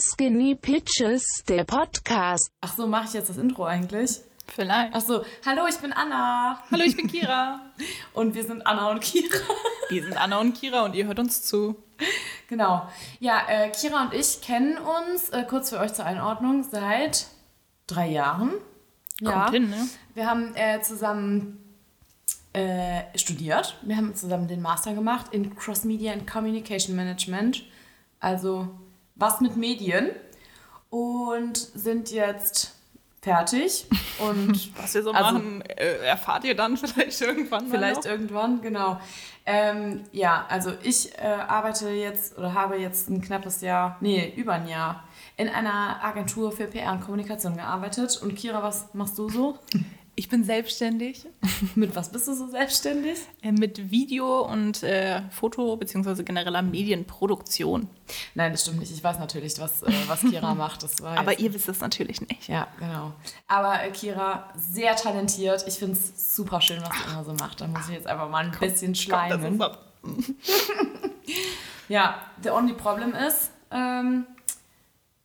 Skinny Pitches, der Podcast. Ach so, mache ich jetzt das Intro eigentlich? Vielleicht. Ach so, hallo, ich bin Anna. Hallo, ich bin Kira. Und wir sind Anna und Kira. Wir sind Anna und Kira und ihr hört uns zu. Genau. Ja, äh, Kira und ich kennen uns, äh, kurz für euch zur Einordnung, seit drei Jahren. Ja. Kommt hin, ne? Wir haben äh, zusammen äh, studiert. Wir haben zusammen den Master gemacht in Cross Media and Communication Management. Also was mit Medien. Und sind jetzt fertig. Und Was wir so Also- machen, äh, erfahrt ihr dann vielleicht irgendwann Vielleicht irgendwann, genau. Ähm, ja, also ich äh, arbeite jetzt oder habe jetzt ein knappes Jahr, nee, über ein Jahr in einer Agentur für PR und Kommunikation gearbeitet. Und Kira, was machst du so? Ich bin selbstständig Mit was bist du so selbstständig? äh, mit Video und äh, Foto bzw. genereller Medienproduktion. Nein, das stimmt nicht. Ich weiß natürlich, was, äh, was Kira macht. Das war Aber ihr wisst es natürlich nicht. Ja, genau. Aber äh, Kira, sehr talentiert. Ich finde es super schön, was sie immer so macht. Da muss ich jetzt einfach mal ein bisschen Das schleimen. ab. Ja, the only problem ist, ähm,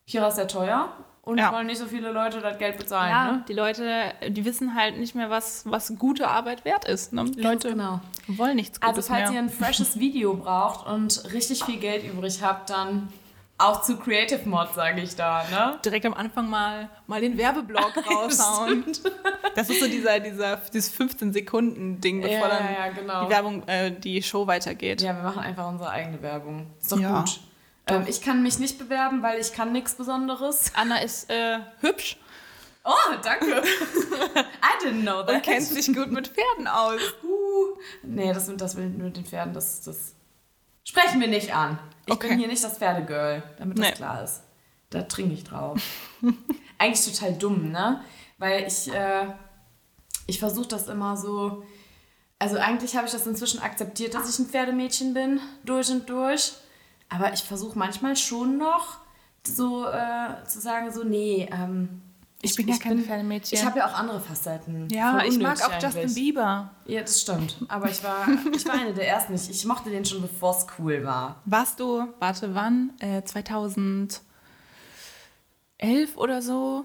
Kira ist sehr teuer und Ja. wollen nicht so viele Leute das Geld bezahlen. Ja, Ne? die Leute, die wissen halt nicht mehr, was, was gute Arbeit wert ist. Ne? Die Leute genau. wollen nichts Also Gutes falls ihr mehr. ein freshes Video braucht und richtig viel Geld übrig habt, dann auch zu Creative Mod, sage ich da. Ne? direkt am Anfang mal, mal den Werbeblock raushauen. Das ist so dieser, dieser, dieses 15-Sekunden-Ding, Ja, bevor dann ja, genau. die Werbung, äh, die Show weitergeht. Ja, wir machen einfach unsere eigene Werbung. Ist doch Ja. gut. Ähm, ich kann mich nicht bewerben, weil ich kann nichts Besonderes. Anna ist äh, hübsch Oh, danke. I didn't know that. und kennt sich gut mit Pferden aus. Uh, nee, das mit, das mit den Pferden, das, das sprechen wir nicht an. Ich Okay. bin hier nicht das Pferdegirl, damit das Nee. klar ist. Da trinke ich drauf. Eigentlich total dumm, ne? Weil ich, äh, ich versuche das immer so. Also eigentlich habe ich das inzwischen akzeptiert, dass ich ein Pferdemädchen bin, durch und durch. Aber ich versuche manchmal schon noch so äh, zu sagen, so, nee, ähm, Ich bin ja kein Pferdemädchen. Ich habe ja auch andere Facetten. Ja, ich mag auch Justin eigentlich. Bieber. Ja, das stimmt. Aber ich war, ich war eine der ersten. Ich, ich mochte den schon, bevor es cool war. Warst du, warte, wann? Äh, 2011 oder so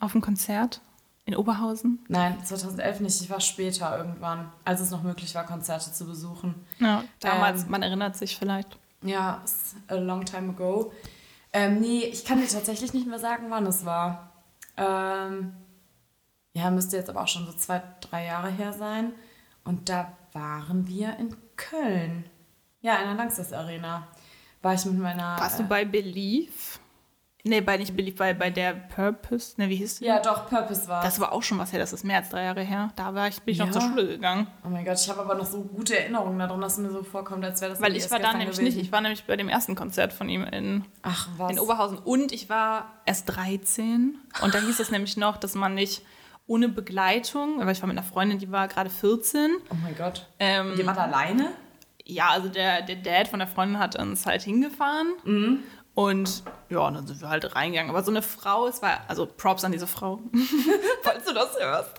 auf einem Konzert in Oberhausen? Nein, 2011 nicht. Ich war später irgendwann, als es noch möglich war, Konzerte zu besuchen. Ja, damals, Ähm, man erinnert sich vielleicht. Ja, it's a long time ago. Ähm, nee, ich kann dir tatsächlich nicht mehr sagen, wann es war. Ähm, ja, müsste jetzt aber auch schon so zwei, drei Jahre her sein. Und da waren wir in Köln. Ja, in der Langsess Arena. War ich mit meiner. Warst du äh, bei Believe? Nee, bei nicht Believe, bei, bei der Purpose. Ne, wie hieß die? Ja, doch, Purpose war. Das war auch schon was her, das ist mehr als drei Jahre her. Da war ich, bin ich Ja? noch zur Schule gegangen. Oh mein Gott, ich habe aber noch so gute Erinnerungen daran, dass es mir so vorkommt, als wäre das Weil ich war da nämlich gewesen. nicht. Ich war nämlich bei dem ersten Konzert von ihm in, Ach, was? in Oberhausen. Und ich war erst 13. Und da hieß es nämlich noch, dass man nicht ohne Begleitung, weil ich war mit einer Freundin, die war gerade 14. Oh mein Gott. Ähm, Ihr wart alleine? ja, also der, der Dad von der Freundin hat uns halt hingefahren. Mhm. Und ja, und dann sind wir halt reingegangen. Aber so eine Frau, es war, also Props an diese Frau, falls du das hörst.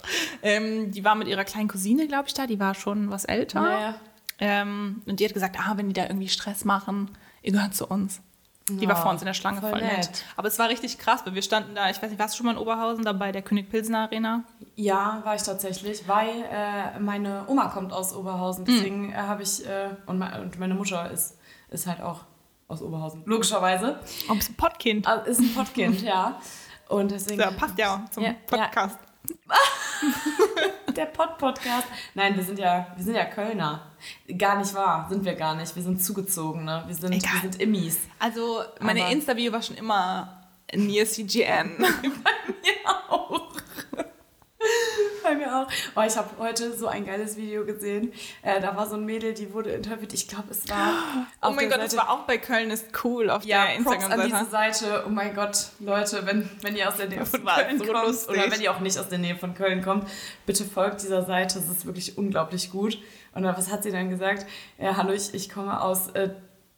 Ähm, die war mit ihrer kleinen Cousine, glaube ich, da. Die war schon was älter. Naja. Ähm, und die hat gesagt, ah, wenn die da irgendwie Stress machen, ihr gehört zu uns. Die war Ja, vor uns in der Schlange, voll voll, nett. nett. Aber es war richtig krass, weil wir standen da, ich weiß nicht, warst du schon mal in Oberhausen, da bei der König-Pilsener Arena? Ja, war ich tatsächlich, weil äh, meine Oma kommt aus Oberhausen. Hm. Deswegen äh, habe ich, äh, und meine Mutter ist, ist halt auch aus Oberhausen. Logischerweise. Oh, bist ein Pottkind. Also ist ein Pottkind, ja. Und deswegen. Ja, passt ja zum Ja, ja. Podcast. Der Pott-Podcast. Nein, wir sind ja, wir sind ja Kölner. Gar nicht wahr, sind wir gar nicht. Wir sind Zugezogene. Wir sind, Egal. wir sind Immis. Also, meine Aber- Insta-Bio war schon immer near CGN. mir auch. Bei mir auch. Oh, ich habe heute so ein geiles Video gesehen. Äh, da war so ein Mädel, die wurde interviewt. Ich glaube, es war. Oh mein Gott, das Seite- war auch bei Köln ist cool auf Ja, der Props an diese Instagram-Seite. Seite. Oh mein Gott, Leute, wenn, wenn ihr aus der Nähe Das von Köln so kommt lustig. oder wenn ihr auch nicht aus der Nähe von Köln kommt, bitte folgt dieser Seite. Es ist wirklich unglaublich gut. Und was hat sie dann gesagt? Ja, hallo, ich, ich komme aus. Äh,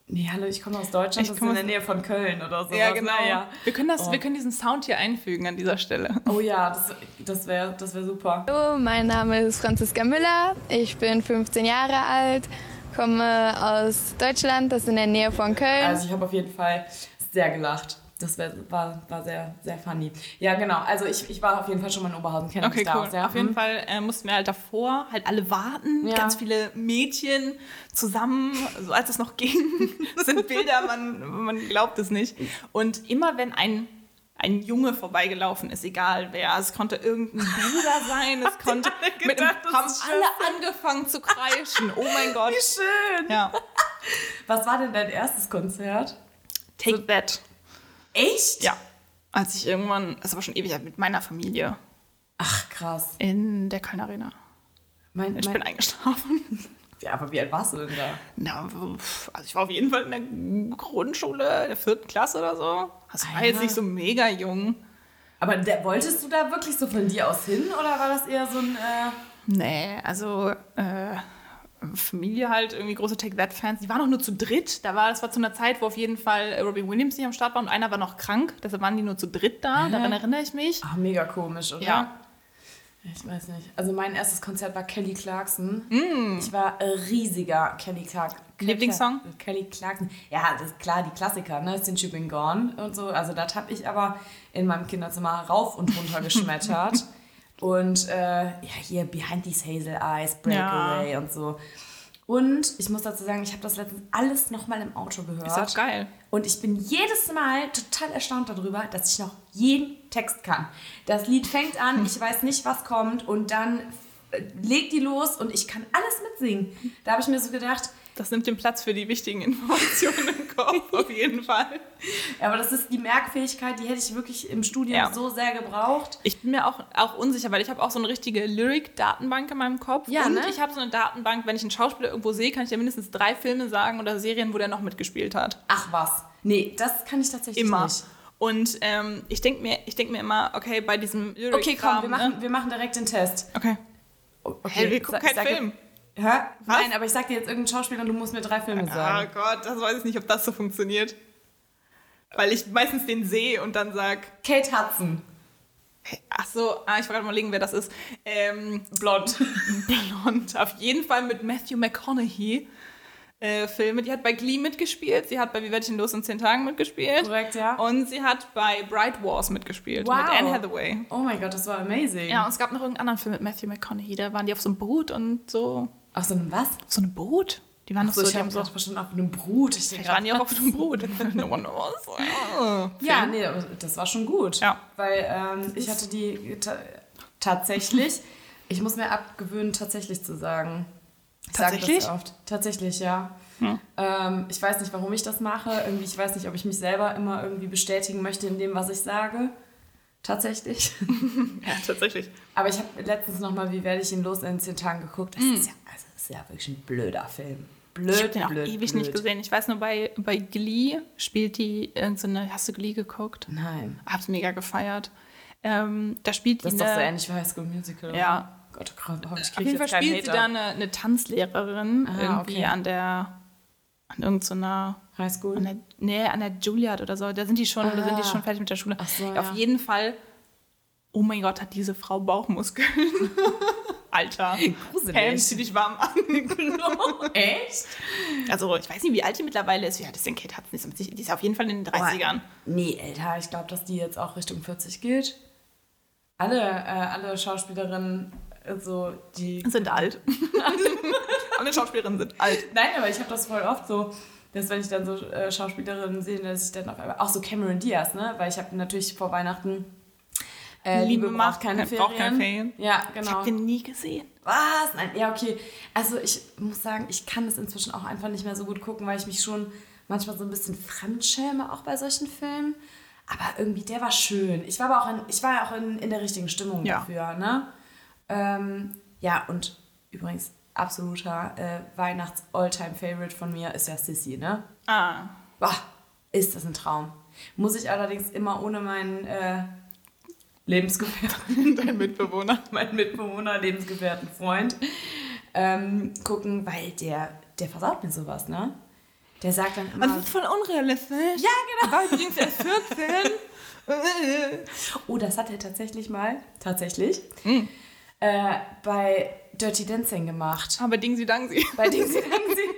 nee, hallo, ich komme aus Deutschland. Ich das ist komme in der Nähe von Köln oder so. Ja, genau. Ja. Wir, können das, Oh. wir können diesen Sound hier einfügen an dieser Stelle. Oh ja, das, das wäre das wär super. Hallo, mein Name ist Franziska Müller. Ich bin 15 Jahre alt, komme aus Deutschland, das ist in der Nähe von Köln. Also ich habe auf jeden Fall sehr gelacht. Das war, war sehr, sehr funny. Ja, genau. Also ich, ich war auf jeden Fall schon mal in Oberhausen. Kenne Okay, mich da cool. ja. Auf jeden. Fall äh, mussten wir halt davor halt alle warten, Ja. ganz viele Mädchen zusammen, so als es noch ging. Das sind Bilder, man, man glaubt es nicht. Und immer wenn ein, ein Junge vorbeigelaufen ist, egal wer, es konnte irgendein Bruder sein, es konnte mit das haben alle angefangen zu kreischen. Oh mein Gott. Wie schön. Ja. Was war denn dein erstes Konzert? Take that. Echt? Ja. Als ich irgendwann, das war schon ewig, mit meiner Familie Ach, krass. in der Köln Arena. Mein, Ich mein, bin eingeschlafen. ja, aber wie alt warst du denn da? Na, also ich war auf jeden Fall in der Grundschule, der vierten Klasse oder so. Also ich war jetzt nicht so mega jung. Aber der, wolltest du da wirklich so von dir aus hin oder war das eher so ein. Äh, Nee, also äh, Familie halt, irgendwie große Take That-Fans. Die waren auch nur zu dritt. Da war, das war zu einer Zeit, wo auf jeden Fall Robbie Williams nicht am Start war und einer war noch krank. Deshalb waren die nur zu dritt da. Daran erinnere ich mich. ach, mega komisch, oder? Ja. Ich weiß nicht. Also mein erstes Konzert war Kelly Clarkson. Mm. Ich war ein riesiger Kelly Clarkson. Lieblingssong? Kelly Clarkson. Ja, das ist klar, die Klassiker, ne? Since You've Been Gone und so. Also das habe ich aber in meinem Kinderzimmer rauf und runter geschmettert. Und äh, ja, hier Behind These Hazel Eyes, Breakaway und so. Und ich muss dazu sagen, ich habe das letztens alles nochmal im Auto gehört. Ist auch geil. Und ich bin jedes Mal total erstaunt darüber, dass ich noch jeden Text kann. Das Lied fängt an, ich weiß nicht, was kommt und dann äh, legt die los und ich kann alles mitsingen. Da habe ich mir so gedacht, Das nimmt den Platz für die wichtigen Informationen im Kopf, auf jeden Fall. ja, aber das ist die Merkfähigkeit, die hätte ich wirklich im Studium Ja. so sehr gebraucht. Ich bin mir auch, auch unsicher, weil ich habe auch so eine richtige Lyric-Datenbank in meinem Kopf. Ja, und ne? ich habe so eine Datenbank, wenn ich einen Schauspieler irgendwo sehe, kann ich dir mindestens drei Filme sagen oder Serien, wo der noch mitgespielt hat. Ach was. Nee, das kann ich tatsächlich Immer. nicht. Und ähm, ich denke mir, ich denk mir immer, okay, bei diesem lyric Okay, komm, wir machen, wir machen direkt den Test. Okay. Okay, Hey, wir gucken keinen Film. Hä? Nein, aber ich sag dir jetzt irgendeinen Schauspieler und du musst mir drei Filme Oh sagen. Gott, das weiß ich nicht, ob das so funktioniert. Weil ich meistens den sehe und dann sag, Kate Hudson. ach so, ah, ich wollte gerade mal legen, wer das ist. Ähm, Blond. blond. Auf jeden Fall mit Matthew McConaughey. Äh, Filme. Die hat bei Glee mitgespielt, sie hat bei Wie werde ich in los in 10 Tagen mitgespielt. Korrekt, ja. Und sie hat bei Bright Wars mitgespielt Wow. mit Anne Hathaway. Oh mein Gott, das war amazing. Ja, und es gab noch irgendeinen anderen Film mit Matthew McConaughey. Da waren die auf so einem Boot und so. Ach, so ein was? Auf so einem Boot? Die waren Ach so, so, ich habe so. bestimmt auf einem Brut. Ich Vielleicht waren die auch auf einem Boot. no one knows. Ja. Ja, nee, das war schon gut. Ja. Weil ähm, ich hatte die ta tatsächlich, ich muss mir abgewöhnen, tatsächlich zu sagen. Ich Tatsächlich? das oft. Tatsächlich, ja. Ähm, ich weiß nicht, warum ich das mache. Irgendwie, ich weiß nicht, ob ich mich selber immer irgendwie bestätigen möchte in dem, was ich sage. Tatsächlich. ja, tatsächlich. Aber ich habe letztens nochmal, wie werde ich ihn los in zehn Tagen geguckt. Das, Hm. ist, ja, ist ja wirklich ein blöder Film. Blöd, Ich habe den auch blöd, ewig blöd. nicht gesehen. Ich weiß nur, bei, bei Glee spielt die irgendeine. Hast du Glee geguckt? Nein. Hab's mega gefeiert. Ähm, da spielt die Das ist doch so ähnlich wie High School Musical. Ja. Gott, oh Gott, Auf krieg ich jeden Fall spielt sie Hater. da eine, eine Tanzlehrerin Ah, irgendwie okay. an der an irgendeiner High School? an der, nee, an der Juilliard oder so. Da sind die schon, da sind die Ah. schon fertig mit der Schule. So, Auf ja. jeden Fall. Oh mein Gott, hat diese Frau Bauchmuskeln. Alter. Gruselig. Pam, zieh dich warm an. Echt? Also, ich weiß nicht, wie alt die mittlerweile ist. Wie alt ist denn Kate Hudson? Die ist auf jeden Fall in den 30ern. Nee, älter. Ich glaube, dass die jetzt auch Richtung 40 geht. Alle, äh, alle Schauspielerinnen, also die. Sind alt. Alle Schauspielerinnen sind alt. Nein, aber ich habe das voll oft so, dass wenn ich dann so äh, Schauspielerinnen sehe, dass ich dann auf einmal. Auch so Cameron Diaz, ne? Weil ich habe natürlich vor Weihnachten. Äh, Liebe Liebe macht keine kein- Ferien. braucht keine Ferien. Ja, Ich genau. habe den nie gesehen. Was? Nein, ja, okay. Also ich muss sagen, ich kann das inzwischen auch einfach nicht mehr so gut gucken, weil ich mich schon manchmal so ein bisschen fremdschäme, auch bei solchen Filmen. Aber irgendwie, der war schön. Ich war aber auch in, ich war ja auch in, in der richtigen Stimmung Ja. dafür, ne? Ähm, ja, und übrigens, absoluter äh, Weihnachts-Alltime-Favorite von mir ist ja Sissy, ne? Ah. Boah, ist das ein Traum. Muss ich allerdings immer ohne meinen äh, Lebensgefährten Dein Mitbewohner. meinen Mitbewohner, Lebensgefährten, Freund ähm, gucken, weil der, der versaut mir sowas, ne? Der sagt dann immer, Und das ist voll unrealistisch. ja genau. War übrigens erst 14. Oh, das hat er tatsächlich mal, tatsächlich, äh, bei Dirty Dancing gemacht. Aber Ding sie, dang sie. Bei Dingsy Dangsy.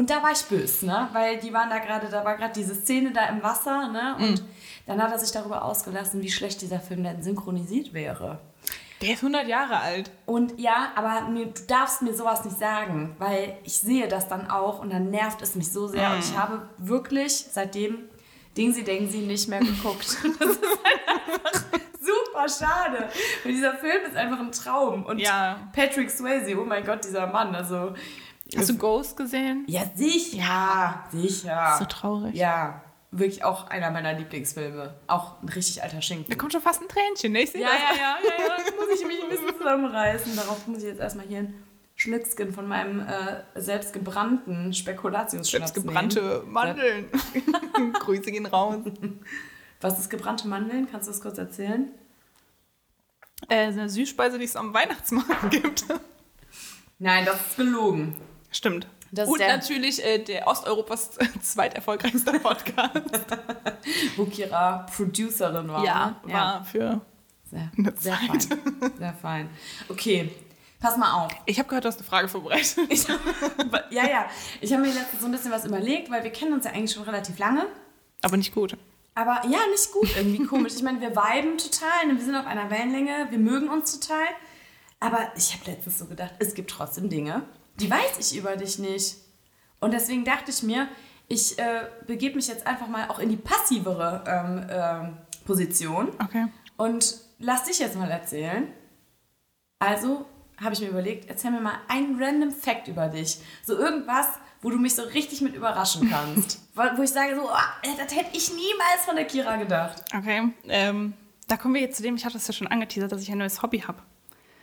Und da war ich böse, ne? Weil die waren da gerade, da war gerade diese Szene da im Wasser, ne? Und dann hat er sich darüber ausgelassen, wie schlecht dieser Film denn synchronisiert wäre. Der ist 100 Jahre alt. Und ja, aber mir, du darfst mir sowas nicht sagen, weil ich sehe das dann auch und dann nervt es mich so sehr. Und ich habe wirklich seitdem Dingsi Dengsi nicht mehr geguckt. Das ist halt einfach super schade. Weil dieser Film ist einfach ein Traum. Und Ja. Patrick Swayze, oh mein Gott, dieser Mann, also. Hast du Ghost gesehen? Ja, sicher. Sicher. So traurig. Ja, wirklich auch einer meiner Lieblingsfilme. Auch ein richtig alter Schinken. Da kommt schon fast ein Tränchen, ne? Ich sehe Ja, das. ja, ja, ja, ja. Muss ich mich ein bisschen zusammenreißen. Darauf muss ich jetzt erstmal hier ein Schlückskin von meinem äh, selbstgebrannten Spekulatiusschnaps Selbst gebrannte Mandeln. Grüße gehen raus. Was ist gebrannte Mandeln? Kannst du das kurz erzählen? Äh, eine Süßspeise, die es am Weihnachtsmarkt gibt. Nein, das ist gelogen. Stimmt. Das Und natürlich äh, der Osteuropas zweiterfolgreichste Podcast. Wo Kira Producerin war. ja, ne? war für. Sehr, Eine sehr Zeit. fein. Sehr fein. Okay, pass mal auf. Ich habe gehört, du hast eine Frage vorbereitet. Ich, ja, ja. Ich habe mir letztens so ein bisschen was überlegt, weil wir kennen uns ja eigentlich schon relativ lange. Aber nicht gut. Aber ja, nicht gut, irgendwie komisch. Ich meine, wir viben total, ne, wir sind auf einer Wellenlänge, wir mögen uns total. Aber ich habe letztens so gedacht, es gibt trotzdem Dinge, die weiß ich über dich nicht. Und deswegen dachte ich mir, ich äh, begebe mich jetzt einfach mal auch in die passivere ähm, ähm, Position Okay. und lass dich jetzt mal erzählen. Also habe ich mir überlegt, erzähl mir mal einen random Fact über dich. So irgendwas, wo du mich so richtig mit überraschen kannst. wo, ich sage so, oh, das hätte ich niemals von der Kira gedacht. Okay. Ähm, da kommen wir jetzt zu dem, ich hatte es ja schon angeteasert, dass ich ein neues Hobby habe.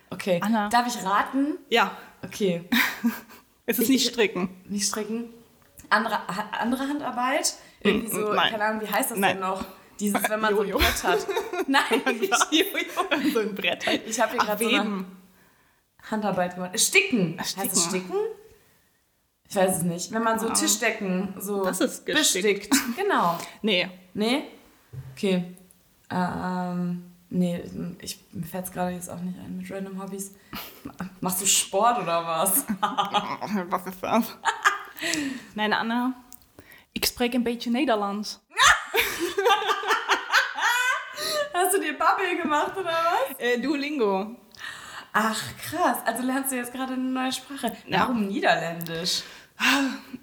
Okay, Anna. darf ich raten? Ja. Okay, Es ist Ich- nicht stricken. nicht stricken. Andere, andere Handarbeit? Irgendwie so, Mm, nein. keine Ahnung, wie heißt das Nein. denn noch? Dieses, wenn man so ein Jojo. Brett hat. Nein, nicht Jojo. so ein Brett halt. Ich habe hier gerade so eine. Handarbeit gemacht. Sticken. Heißt es Sticken. Sticken? Ich weiß es nicht. Wenn man so Tischdecken so Das ist gestickt. bestickt. Genau. Nee. Nee? Okay. Ähm, nee, ich, mir fällt es gerade jetzt auch nicht ein mit random Hobbys. Machst du Sport oder was? Was ist das? Nein, Anna. Ik spreek een beetje Nederlands. Hast du dir Bubble gemacht oder was? Äh, Duolingo. Ach, krass. Also lernst du jetzt gerade eine neue Sprache. Ja. Warum Niederländisch?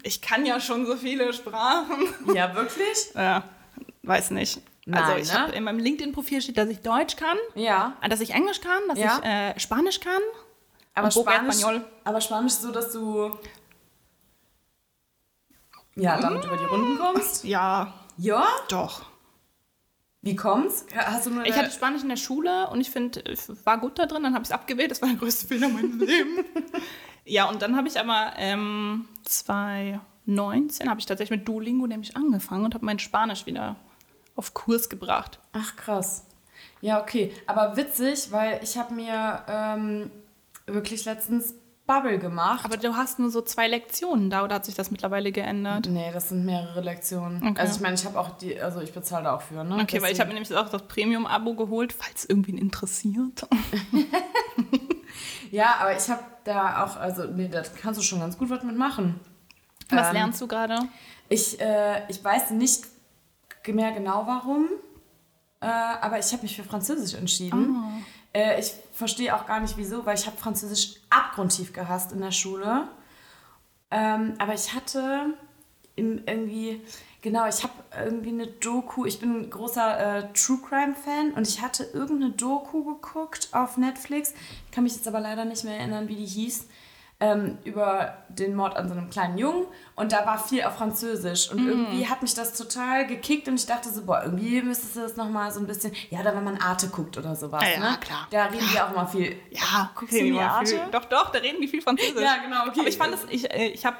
Ich kann ja schon so viele Sprachen. Ja, wirklich? Ja, weiß nicht. Nein, also ich ne? hab, in meinem LinkedIn-Profil steht, dass ich Deutsch kann, Ja. dass ich Englisch kann, dass Ja. ich äh, Spanisch kann. Aber Spanisch, aber Spanisch so, dass du ja, damit über die Runden kommst? Ja, Ja? doch. Wie kommt's? Hast du nur Ich hatte Spanisch in der Schule und ich finde, ich war gut da drin, dann habe ich es abgewählt. Das war der größte Fehler meines Lebens. ja, und dann habe ich aber ähm, 2019 habe ich tatsächlich mit Duolingo nämlich angefangen und habe mein Spanisch wieder auf Kurs gebracht. Ach krass. Ja, okay. Aber witzig, weil ich habe mir ähm, wirklich letztens Bubble gemacht. Aber du hast nur so zwei Lektionen da oder hat sich das mittlerweile geändert? nee, das sind mehrere Lektionen. Okay. Also ich meine, ich habe auch die, also ich bezahle da auch für, ne? Okay, weil ich habe mir nämlich auch das Premium-Abo geholt, falls irgendwen interessiert. Ja, aber ich habe da auch, also nee, da kannst du schon ganz gut was mitmachen. Was Ähm, lernst du gerade? Ich, äh, ich weiß nicht mehr genau warum, äh, aber ich habe mich für Französisch entschieden. Äh, ich verstehe auch gar nicht wieso, weil ich habe Französisch abgrundtief gehasst in der Schule. Ähm, aber ich hatte im, irgendwie, genau, ich habe irgendwie eine Doku, ich bin ein großer äh, True Crime Fan und ich hatte irgendeine Doku geguckt auf Netflix, ich kann mich jetzt aber leider nicht mehr erinnern, wie die hieß, ähm, über den Mord an so einem kleinen Jungen und da war viel auf Französisch und irgendwie hat mich das total gekickt und ich dachte so, boah, irgendwie müsstest du das nochmal so ein bisschen, ja, oder wenn man Arte guckt oder sowas, Ja, ja, ne? klar. Da reden die auch immer viel. Ja, guckst du die Arte? viel. Doch, doch, da reden die viel Französisch. Ja, genau, okay. Aber ich fand es, ich, äh, ich habe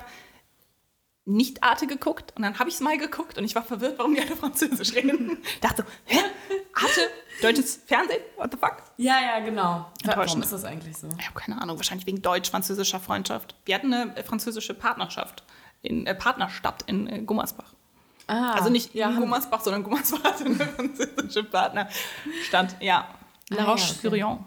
nicht Arte gegukt und dann habe ich es mal geguckt und ich war verwirrt, warum die alle Französisch reden. Dachte so, hä? Arte? Deutsches Fernsehen? What the fuck? Ja, ja, genau. Warum ist das eigentlich so? Ich habe keine Ahnung, wahrscheinlich wegen deutsch-französischer Freundschaft. Wir hatten eine äh, französische Partnerschaft, in, äh, Partnerstadt in äh, Gummersbach. Ah, Also nicht ja, in Gummersbach, sondern Gummersbach hatte eine französische Partnerstadt. Ja. La Ah, ja, Roche-sur-Yon.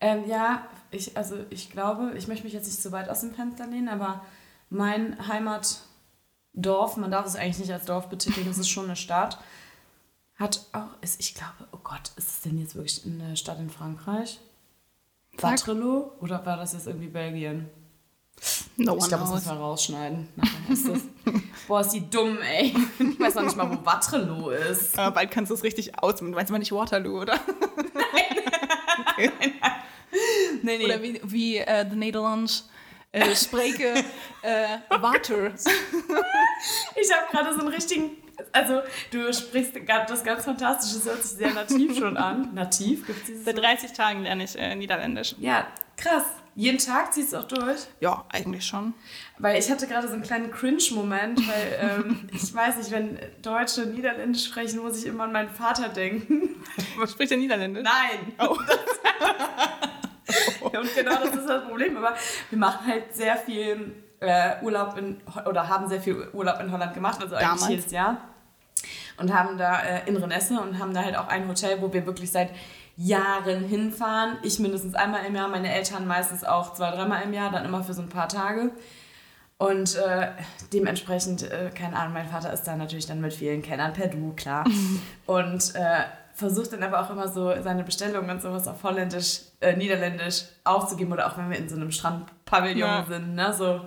Ähm, ja, ich, also ich glaube, ich möchte mich jetzt nicht so weit aus dem Fenster lehnen, aber mein Heimatdorf, man darf es eigentlich nicht als Dorf betiteln, das ist schon eine Stadt, hat auch, ist, ich glaube, oh Gott, ist es denn jetzt wirklich eine Stadt in Frankreich? Waterloo? Oder war das jetzt irgendwie Belgien? No Ich glaube, das müssen wir rausschneiden. Nachher ist das. Boah, ist die dumm, ey. Ich weiß noch nicht mal, wo Waterloo ist. Aber bald kannst du es richtig aus. Du meinst mal nicht Waterloo, oder? Nee, nee. Oder wie, wie äh, de Nederlands äh, spreken äh, water. Ich habe gerade so einen richtigen. Also, du sprichst das ganz fantastisch. Das hört sich sehr nativ schon an. Nativ? Gibt es? Seit 30 Tagen lerne ich äh, Niederländisch. Ja, krass. Jeden Tag ziehst du auch durch? Ja, eigentlich schon. Weil ich hatte gerade so einen kleinen Cringe-Moment, weil ähm, ich weiß nicht, wenn Deutsche Niederländisch sprechen, muss ich immer an meinen Vater denken. Was spricht der Niederländisch? Nein! Oh. Und genau das ist das Problem. Aber wir machen halt sehr viel äh, Urlaub in, oder haben sehr viel Urlaub in Holland gemacht, also eigentlich Damals. jedes Jahr. Und haben da äh, in Renesse und haben da halt auch ein Hotel, wo wir wirklich seit Jahren hinfahren. Ich mindestens einmal im Jahr, meine Eltern meistens auch zwei, dreimal im Jahr, dann immer für so ein paar Tage. Und äh, dementsprechend, äh, keine Ahnung, mein Vater ist da natürlich dann mit vielen Kennern per Du, klar. und äh, versucht dann aber auch immer so seine Bestellungen und sowas auf Holländisch, äh, Niederländisch aufzugeben oder auch wenn wir in so einem Strandpavillon Ja. sind, ne, so.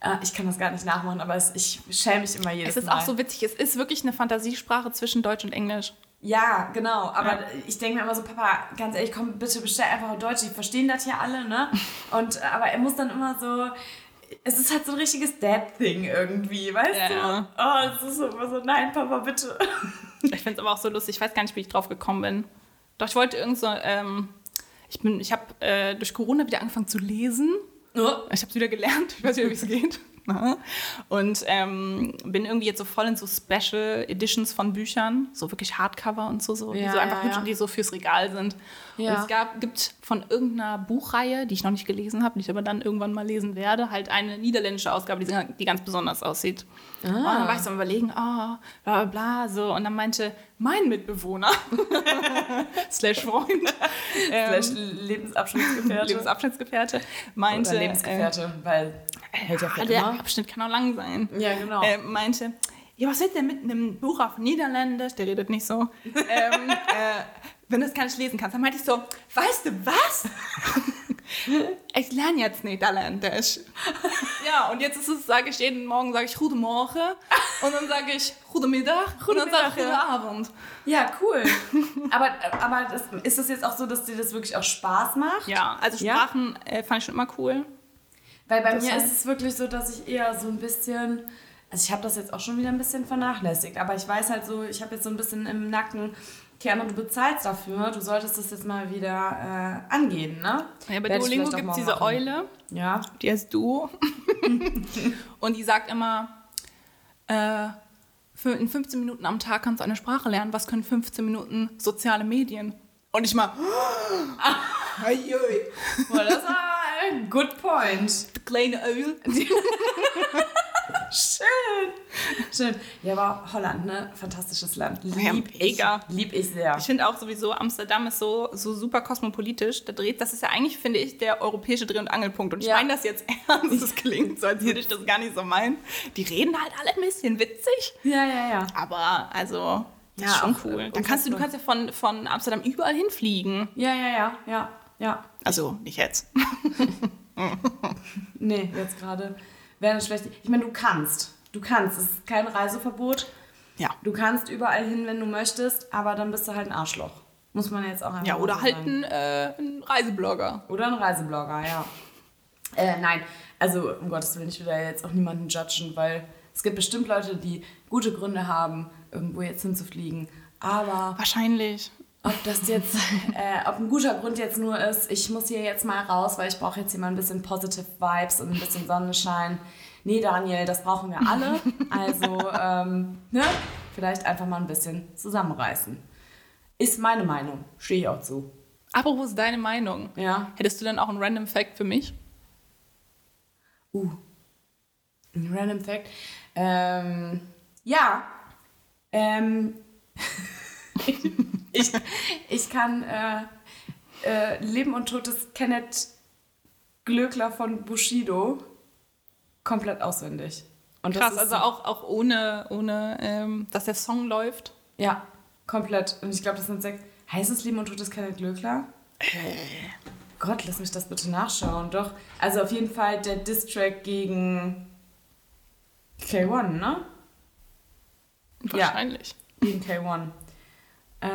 Äh, ich kann das gar nicht nachmachen, aber es, ich schäme mich immer jedes Es ist Mal. auch so witzig, es ist wirklich eine Fantasiesprache zwischen Deutsch und Englisch. Ja, genau. Aber Ja. ich denke mir immer so, Papa, ganz ehrlich, komm, bitte bestell einfach auf Deutsch. Die verstehen das ja alle, ne? Und, aber er muss dann immer so... Es ist halt so ein richtiges Dad-Thing irgendwie, weißt Ja. du? Oh, es ist so immer so, nein, Papa, bitte. Ich finde es aber auch so lustig, ich weiß gar nicht, wie ich drauf gekommen bin. Doch ich wollte irgend so, ähm, ich bin, ich habe äh, durch Corona wieder angefangen zu lesen. Ich habe es wieder gelernt, ich weiß nicht, wie es geht. Na? Und ähm, bin irgendwie jetzt so voll in so Special Editions von Büchern, so wirklich Hardcover und so, so die Ja, so einfach ja, hübsch ja. und die so fürs Regal sind. Und es gab, gibt von irgendeiner Buchreihe, die ich noch nicht gelesen habe, die ich aber dann irgendwann mal lesen werde, halt eine niederländische Ausgabe, die, die ganz besonders aussieht. Und dann war ich so am überlegen, ah, bla bla bla, so. Und dann meinte mein Mitbewohner, slash Freund, ähm, Slash Lebensabschnittsgefährte. Lebensabschnittsgefährte, meinte, Oder Lebensgefährte, weil hält ja für ah, der immer. Abschnitt kann auch lang sein. Ja, genau. äh, meinte, ja, was wird denn mit einem Buch auf Niederländisch? Der redet nicht so. ähm, äh, wenn du es gar nicht lesen kannst, dann meinte ich so, weißt du was? ich lerne jetzt Niederländisch. ja, und jetzt ist es, sage ich jeden Morgen, sage ich Guten Morgen und dann sage ich Guten Mittag und dann sage ich Guten ja. Abend. Ja, cool. aber aber das, ist das jetzt auch so, dass dir das wirklich auch Spaß macht? Ja, also Ja? Sprachen äh, fand ich schon immer cool. Weil bei Das mir heißt- ist es wirklich so, dass ich eher so ein bisschen, also ich habe das jetzt auch schon wieder ein bisschen vernachlässigt, aber ich weiß halt so, ich habe jetzt so ein bisschen im Nacken, Keanu, du bezahlst dafür, du solltest das jetzt mal wieder äh, angehen, ne? Ja, bei Werd Duolingo gibt es diese machen. Eule. Ja. die heißt Duo. und die sagt immer, äh, für in 15 Minuten am Tag kannst du eine Sprache lernen. Was können 15 Minuten soziale Medien? Und ich mal, Boah, das war good point. die kleine Eule. Schön. Schön. Ja, aber Holland, ne? Fantastisches Land. Ja, Lieb ich. mega. Lieb ich sehr. Ich finde auch sowieso, Amsterdam ist so, so super kosmopolitisch. Da dreht, das ist ja eigentlich, finde ich, der europäische Dreh- und Angelpunkt. Und ich Ja. meine das jetzt ernst. Das klingt so, als würde ich das gar nicht so meinen. Die reden halt alle ein bisschen witzig. Ja, ja, ja. Aber also, das Ja, ist schon cool. äh, Dann kannst du, du kannst ja von, von Amsterdam überall hinfliegen. Ja, ja, ja, ja, ja. Also, nicht jetzt. Nee, jetzt gerade wäre das schlecht. Ich meine, du kannst. Du kannst. Es ist kein Reiseverbot. Ja. Du kannst überall hin, wenn du möchtest, aber dann bist du halt ein Arschloch. Muss man jetzt auch einfach Ja, oder so halt ein, äh, ein Reiseblogger. Oder ein Reiseblogger, ja. Äh, nein, also um Gottes Willen, ich will da jetzt auch niemanden judgen, weil es gibt bestimmt Leute, die gute Gründe haben, irgendwo jetzt hinzufliegen. Aber Wahrscheinlich. Ob das jetzt, äh, ob ein guter Grund jetzt nur ist, ich muss hier jetzt mal raus, weil ich brauche jetzt hier mal ein bisschen positive Vibes und ein bisschen Sonnenschein. Nee, Daniel, das brauchen wir alle. Also, ähm, ne? Vielleicht einfach mal ein bisschen zusammenreißen. Ist meine Meinung. Stehe ich auch zu. Apropos deine Meinung. Ja. Hättest du denn auch einen Random Fact für mich? Uh. Ein Random Fact. Ähm, ja. Ähm, ich, ich kann äh, äh, Leben und Tod des Kenneth Glöckler von Bushido komplett auswendig. Und das Krass, also auch, auch ohne, ohne ähm, dass der Song läuft. Ja, komplett. Und ich glaube, das sind sechs. Heißt es Leben und Tod ist keine Glöckler? Gott, lass mich das bitte nachschauen. Doch. Also auf jeden Fall der Distrack gegen K1, ne? Wahrscheinlich. Gegen K1. Äh,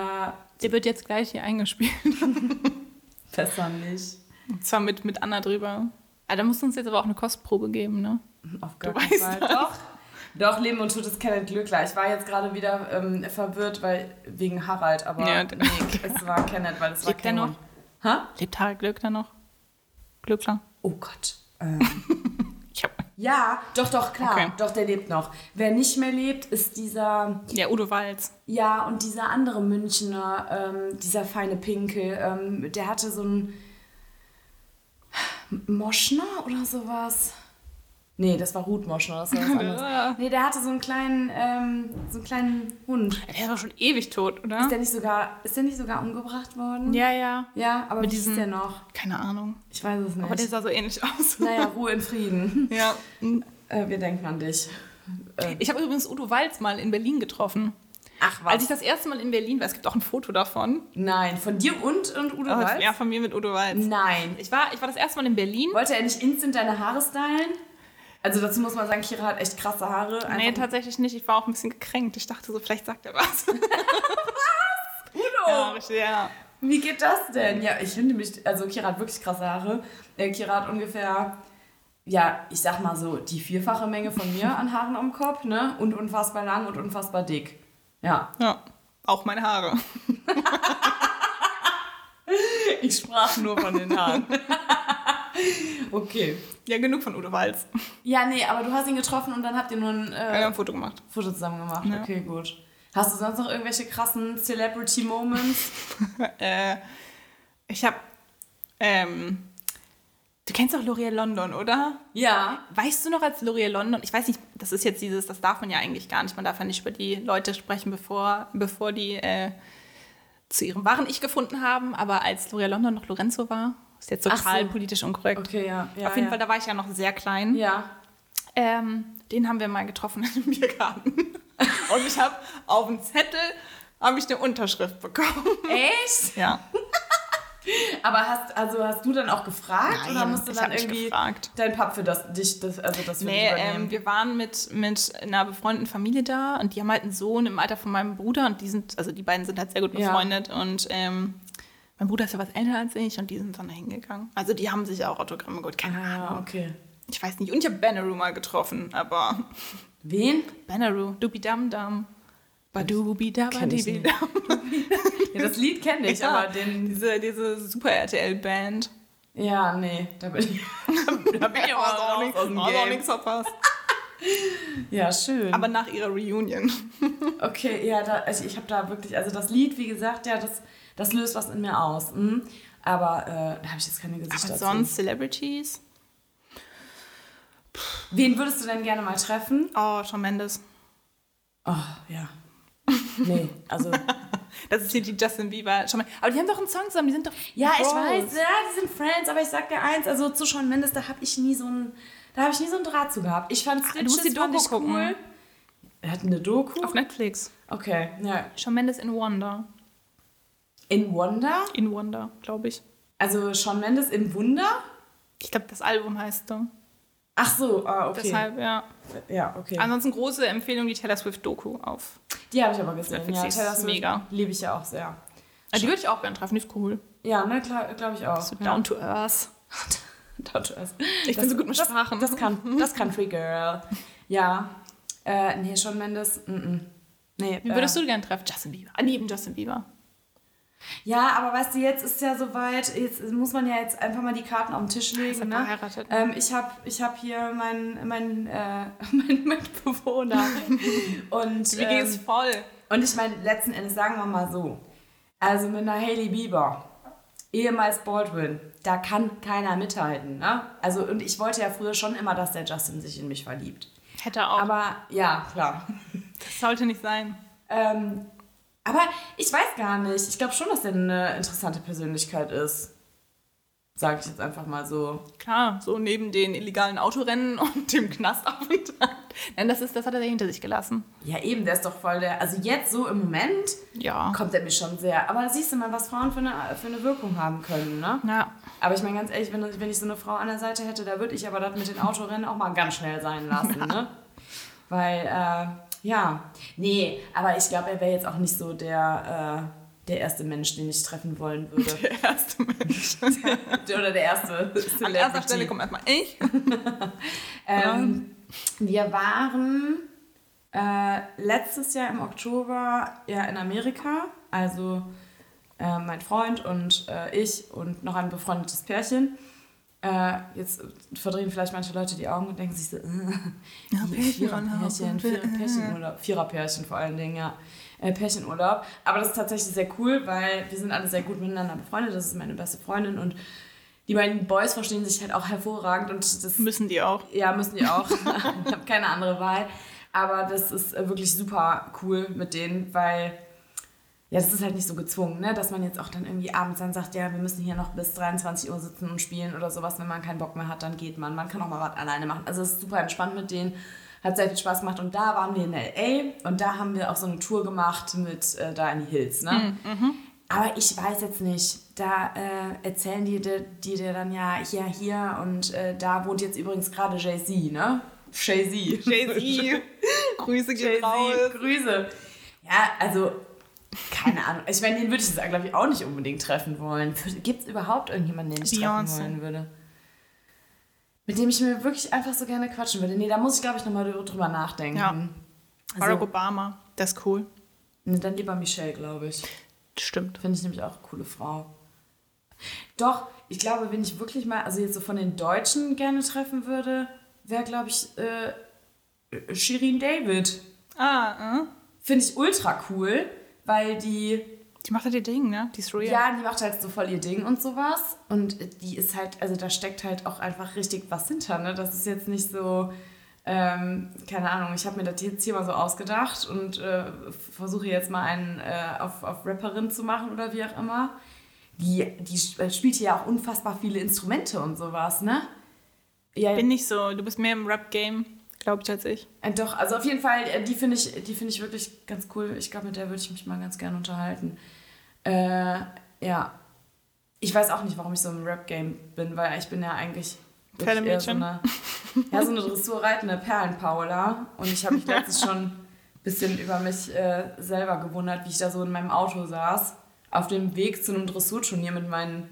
Der wird jetzt gleich hier eingespielt. besser nicht. Und zwar mit, mit Anna drüber. Ah, da musst du uns jetzt aber auch eine Kostprobe geben, ne? Auf gar keinen Fall. Doch. Doch, Leben und Tod ist kein Glückler. Ich war jetzt gerade wieder ähm, verwirrt, weil wegen Harald, aber Ja, nee, es war Kenneth, weil es war Lebt der K1. noch? Hä? Lebt Harald Glöckner noch? Glöckler? Oh Gott. Ähm. ja, doch, doch, klar. Okay. Doch, der lebt noch. Wer nicht mehr lebt, ist dieser, Ja, Udo Walz. ja, und dieser andere Münchner, ähm, dieser feine Pinkel, ähm, der hatte so einen Moschner oder sowas. Nee, das war Ruth Moschner, das war was anderes. Nee, der hatte so einen kleinen, ähm, so einen kleinen Hund. Der ist doch schon ewig tot, oder? Ist der nicht sogar, ist der nicht sogar umgebracht worden? Ja, ja. Ja, aber Mit wie diesem- der noch? Keine Ahnung. Ich weiß es nicht. Aber der sah so ähnlich aus. naja, Ruhe in Frieden. Ja. Äh, wir denken an dich. Ich habe übrigens Udo Walz mal in Berlin getroffen. Ach was? Als ich das erste Mal in Berlin war, es gibt auch ein Foto davon. Nein, von dir und, und Udo Walz? Ja, von mir mit Udo Walz. Nein. Ich war, ich war das erste Mal in Berlin. Wollte er nicht instant deine Haare stylen? Also dazu muss man sagen, Kira hat echt krasse Haare. Nee, Einfach- tatsächlich nicht. Ich war auch ein bisschen gekränkt. Ich dachte so, vielleicht sagt er was. Udo! Ja, richtig, ja. Wie geht das denn? Ja, ich finde mich, also Kira hat wirklich krasse Haare. Äh, Kira hat ungefähr, ja, ich sag mal so, die vierfache Menge von mir an Haaren am Kopf, ne? Und unfassbar lang und unfassbar dick. Ja. ja. Auch meine Haare. Ich sprach nur von den Haaren. okay. Ja, genug von Udo Walz. Ja, nee, aber du hast ihn getroffen und dann habt ihr nur ein äh, haben ein Foto gemacht. Foto zusammen gemacht. Ja. Okay, gut. Hast du sonst noch irgendwelche krassen Celebrity-Moments? Äh, ich habe. Ähm, du kennst doch L'Oreal London, oder? ja. Weißt du noch, als L'Oreal London, ich weiß nicht, das ist jetzt dieses, das darf man ja eigentlich gar nicht, man darf ja nicht über die Leute sprechen, bevor, bevor die äh, zu ihrem wahren Ich gefunden haben, aber als L'Oreal London noch Lorenzo war, ist jetzt total so. politisch unkorrekt. Okay, ja. ja Auf jeden ja. Fall, da war ich ja noch sehr klein. Ja. Ähm, den haben wir mal getroffen im Biergarten. Und ich habe auf dem Zettel habe ich eine Unterschrift bekommen. Echt? Ja. Aber hast, also hast du dann auch gefragt Nein, oder musst du dann irgendwie gefragt. dein Pap für das dich das also das für Nee, ähm, wir waren mit, mit einer befreundeten Familie da und die haben halt einen Sohn im Alter von meinem Bruder und die sind, also die beiden sind halt sehr gut Ja. befreundet und ähm, mein Bruder ist ja was älter als ich und die sind dann da hingegangen. Also die haben sich auch Autogramme geholt, keine ah, Ahnung. okay. Ich weiß nicht. Und ich habe Banneroo mal getroffen, aber Wen? Banneroo, Dubi Dam Dam. Badubi Kenn ich Dabadibi nicht. Ja, das Lied kenne ich, Ja, aber den diese, diese Super RTL-Band. ja, nee, da bin ich da bin ich auch raus nichts- aus dem hast auch Game. nichts verpasst. Ja, schön. Aber nach ihrer Reunion. Okay, ja, da, also ich habe da wirklich, also das Lied, wie gesagt, ja, das, das löst was in mir aus. Mhm. Aber äh, da habe ich jetzt keine Gesichter Aber sonst Celebrities? Wen würdest du denn gerne mal treffen? Oh, Shawn Mendes. Oh, ja. Nee, also. Das ist hier die Justin Bieber. Shawn Aber die haben doch einen Song zusammen, die sind doch. ja, ich Bros. weiß, ja, die sind Friends, aber ich sag dir eins, also zu Shawn Mendes, da habe ich nie so ein, da habe ich nie so einen Draht zu gehabt. Ich fand Ah, du musst die Stitches fand Doku ich gucken. cool. Er hat eine Doku? Auf Netflix. Okay, ja. Shawn Mendes in Wonder. In Wonder? In Wonder, glaube ich. Also Shawn Mendes in Wunder? Ich glaube, das Album heißt so. Ach so, ah, okay. Deshalb, ja. Ja, okay. Ansonsten große Empfehlung, die Taylor Swift-Doku auf. Die habe ich aber gesehen. Netflix, ja, Taylor Swift mega. Liebe ich ja auch sehr. Ah, die würde ich auch gerne treffen, die ist cool. Ja, ne, glaube ich auch. So ja. down to earth. Down to earth. Ich bin so gut mit das, Sprachen. Das kann, das Country Girl. Ja. Äh, nee, Shawn Mendes. Mm -mm. Nee, Wie würdest du gerne treffen? Justin Bieber. Neben Justin Bieber. Ja, aber weißt du, jetzt ist ja soweit, jetzt muss man ja jetzt einfach mal die Karten auf den Tisch legen. Ne? verheiratet? Ähm, ich habe ich hab hier meinen mein, äh, mein Mitbewohner. Und, Wie geht's ähm, voll? und ich meine, letzten Endes sagen wir mal so, also mit einer Hailey Bieber, ehemals Baldwin, da kann keiner mithalten. Ne? Also, und ich wollte ja früher schon immer, dass der Justin sich in mich verliebt. Hätte auch. Aber ja, klar. das sollte nicht sein. Ähm, aber ich weiß gar nicht. Ich glaube schon, dass er eine interessante Persönlichkeit ist. Sage ich jetzt einfach mal so. Klar, so neben den illegalen Autorennen und dem Knastaufenthalt. Nein, das, ist, das hat er hinter sich gelassen. Ja, eben, der ist doch voll der. Also jetzt so im Moment Ja. kommt er mir schon sehr. Aber siehst du mal, was Frauen für eine, für eine Wirkung haben können, ne? Ja. Aber ich meine ganz ehrlich, wenn, wenn ich so eine Frau an der Seite hätte, da würde ich aber das mit den Autorennen auch mal ganz schnell sein lassen, ne? Weil, äh, ja, nee, aber ich glaube, er wäre jetzt auch nicht so der, äh, der erste Mensch, den ich treffen wollen würde. Der erste Mensch. Oder der erste. An erster Celebrity. Stelle kommt erstmal ich. Ähm, wir waren äh, letztes Jahr im Oktober ja in Amerika. Also äh, mein Freund und äh, ich und noch ein befreundetes Pärchen. Äh, jetzt verdrehen vielleicht manche Leute die Augen und denken sich so, äh, Viererpärchen, Vier- Pärchenurlaub, Viererpärchen vor allen Dingen, ja. Äh, Pärchenurlaub. Aber das ist tatsächlich sehr cool, weil wir sind alle sehr gut miteinander befreundet. Das ist meine beste Freundin und die beiden Boys verstehen sich halt auch hervorragend und das Müssen die auch. ja, müssen die auch. ich habe keine andere Wahl. Aber das ist äh, wirklich super cool mit denen, weil ja, das ist halt nicht so gezwungen, ne? dass man jetzt auch dann irgendwie abends dann sagt, ja, wir müssen hier noch bis 23 Uhr sitzen und spielen oder sowas. Wenn man keinen Bock mehr hat, dann geht man. Man kann auch mal was alleine machen. Also es ist super entspannt mit denen. Hat sehr viel Spaß gemacht. Und da waren wir in L.A. und da haben wir auch so eine Tour gemacht mit äh, da in die Hills. Ne? Aber ich weiß jetzt nicht, da äh, erzählen die, dir- die dir dann ja hier, hier und äh, da wohnt jetzt übrigens gerade Jay-Z, ne? Jay-Z. Jay-Z. Grüße Jay-Z. Grüße. Ja, also, keine Ahnung. Ich meine, den würde ich, glaube ich, auch nicht unbedingt treffen wollen. Gibt es überhaupt irgendjemanden, den ich Beyoncé. treffen wollen würde? Mit dem ich mir wirklich einfach so gerne quatschen würde. Nee, da muss ich, glaube ich, nochmal drüber nachdenken. Ja. Barack Also, Obama. Das ist cool. nee, dann lieber Michelle, glaube ich. Stimmt. Finde ich nämlich auch eine coole Frau. Doch, ich glaube, wenn ich wirklich mal, also jetzt so von den Deutschen gerne treffen würde, wäre, glaube ich, äh, Shirin David. Ah, äh. Finde ich ultra cool, weil die, die macht halt ihr Ding, ne? Die ist real. ja, die macht halt so voll ihr Ding und sowas. Und die ist halt, also da steckt halt auch einfach richtig was hinter, ne? Das ist jetzt nicht so, ähm, keine Ahnung, ich habe mir das jetzt hier mal so ausgedacht und äh, versuche jetzt mal einen äh, auf, auf Rapperin zu machen oder wie auch immer. Die, die sp- spielt hier ja auch unfassbar viele Instrumente und sowas, ne? Ja, Bin nicht so, du bist mehr im Rap-Game, glaube ich, als ich. Äh, Doch, also auf jeden Fall, äh, die finde ich, die finde ich wirklich ganz cool. Ich glaube, mit der würde ich mich mal ganz gerne unterhalten. Äh, ja. Ich weiß auch nicht, warum ich so im Rap-Game bin, weil ich bin ja eigentlich eher so eine, ja, so eine dressurreitende Perlenpaula. Und ich habe mich letztens schon ein bisschen über mich äh, selber gewundert, wie ich da so in meinem Auto saß, auf dem Weg zu einem Dressurturnier mit meinen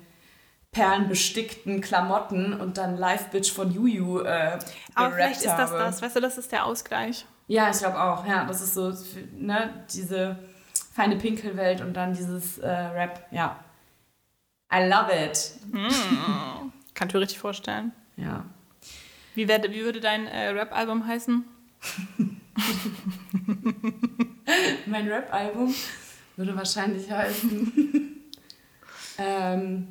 perlenbestickten Klamotten und dann Live-Bitch von Juju äh, Aber vielleicht ist das habe. das, weißt du, das ist der Ausgleich. Ja, ich glaube auch. Ja, das ist so, ne, diese feine Pinkelwelt und dann dieses äh, Rap. Ja. I love it. Kann ich mir richtig vorstellen. Ja. Wie, wär, wie würde dein äh, Rap-Album heißen? Mein Rap-Album würde wahrscheinlich heißen. ähm,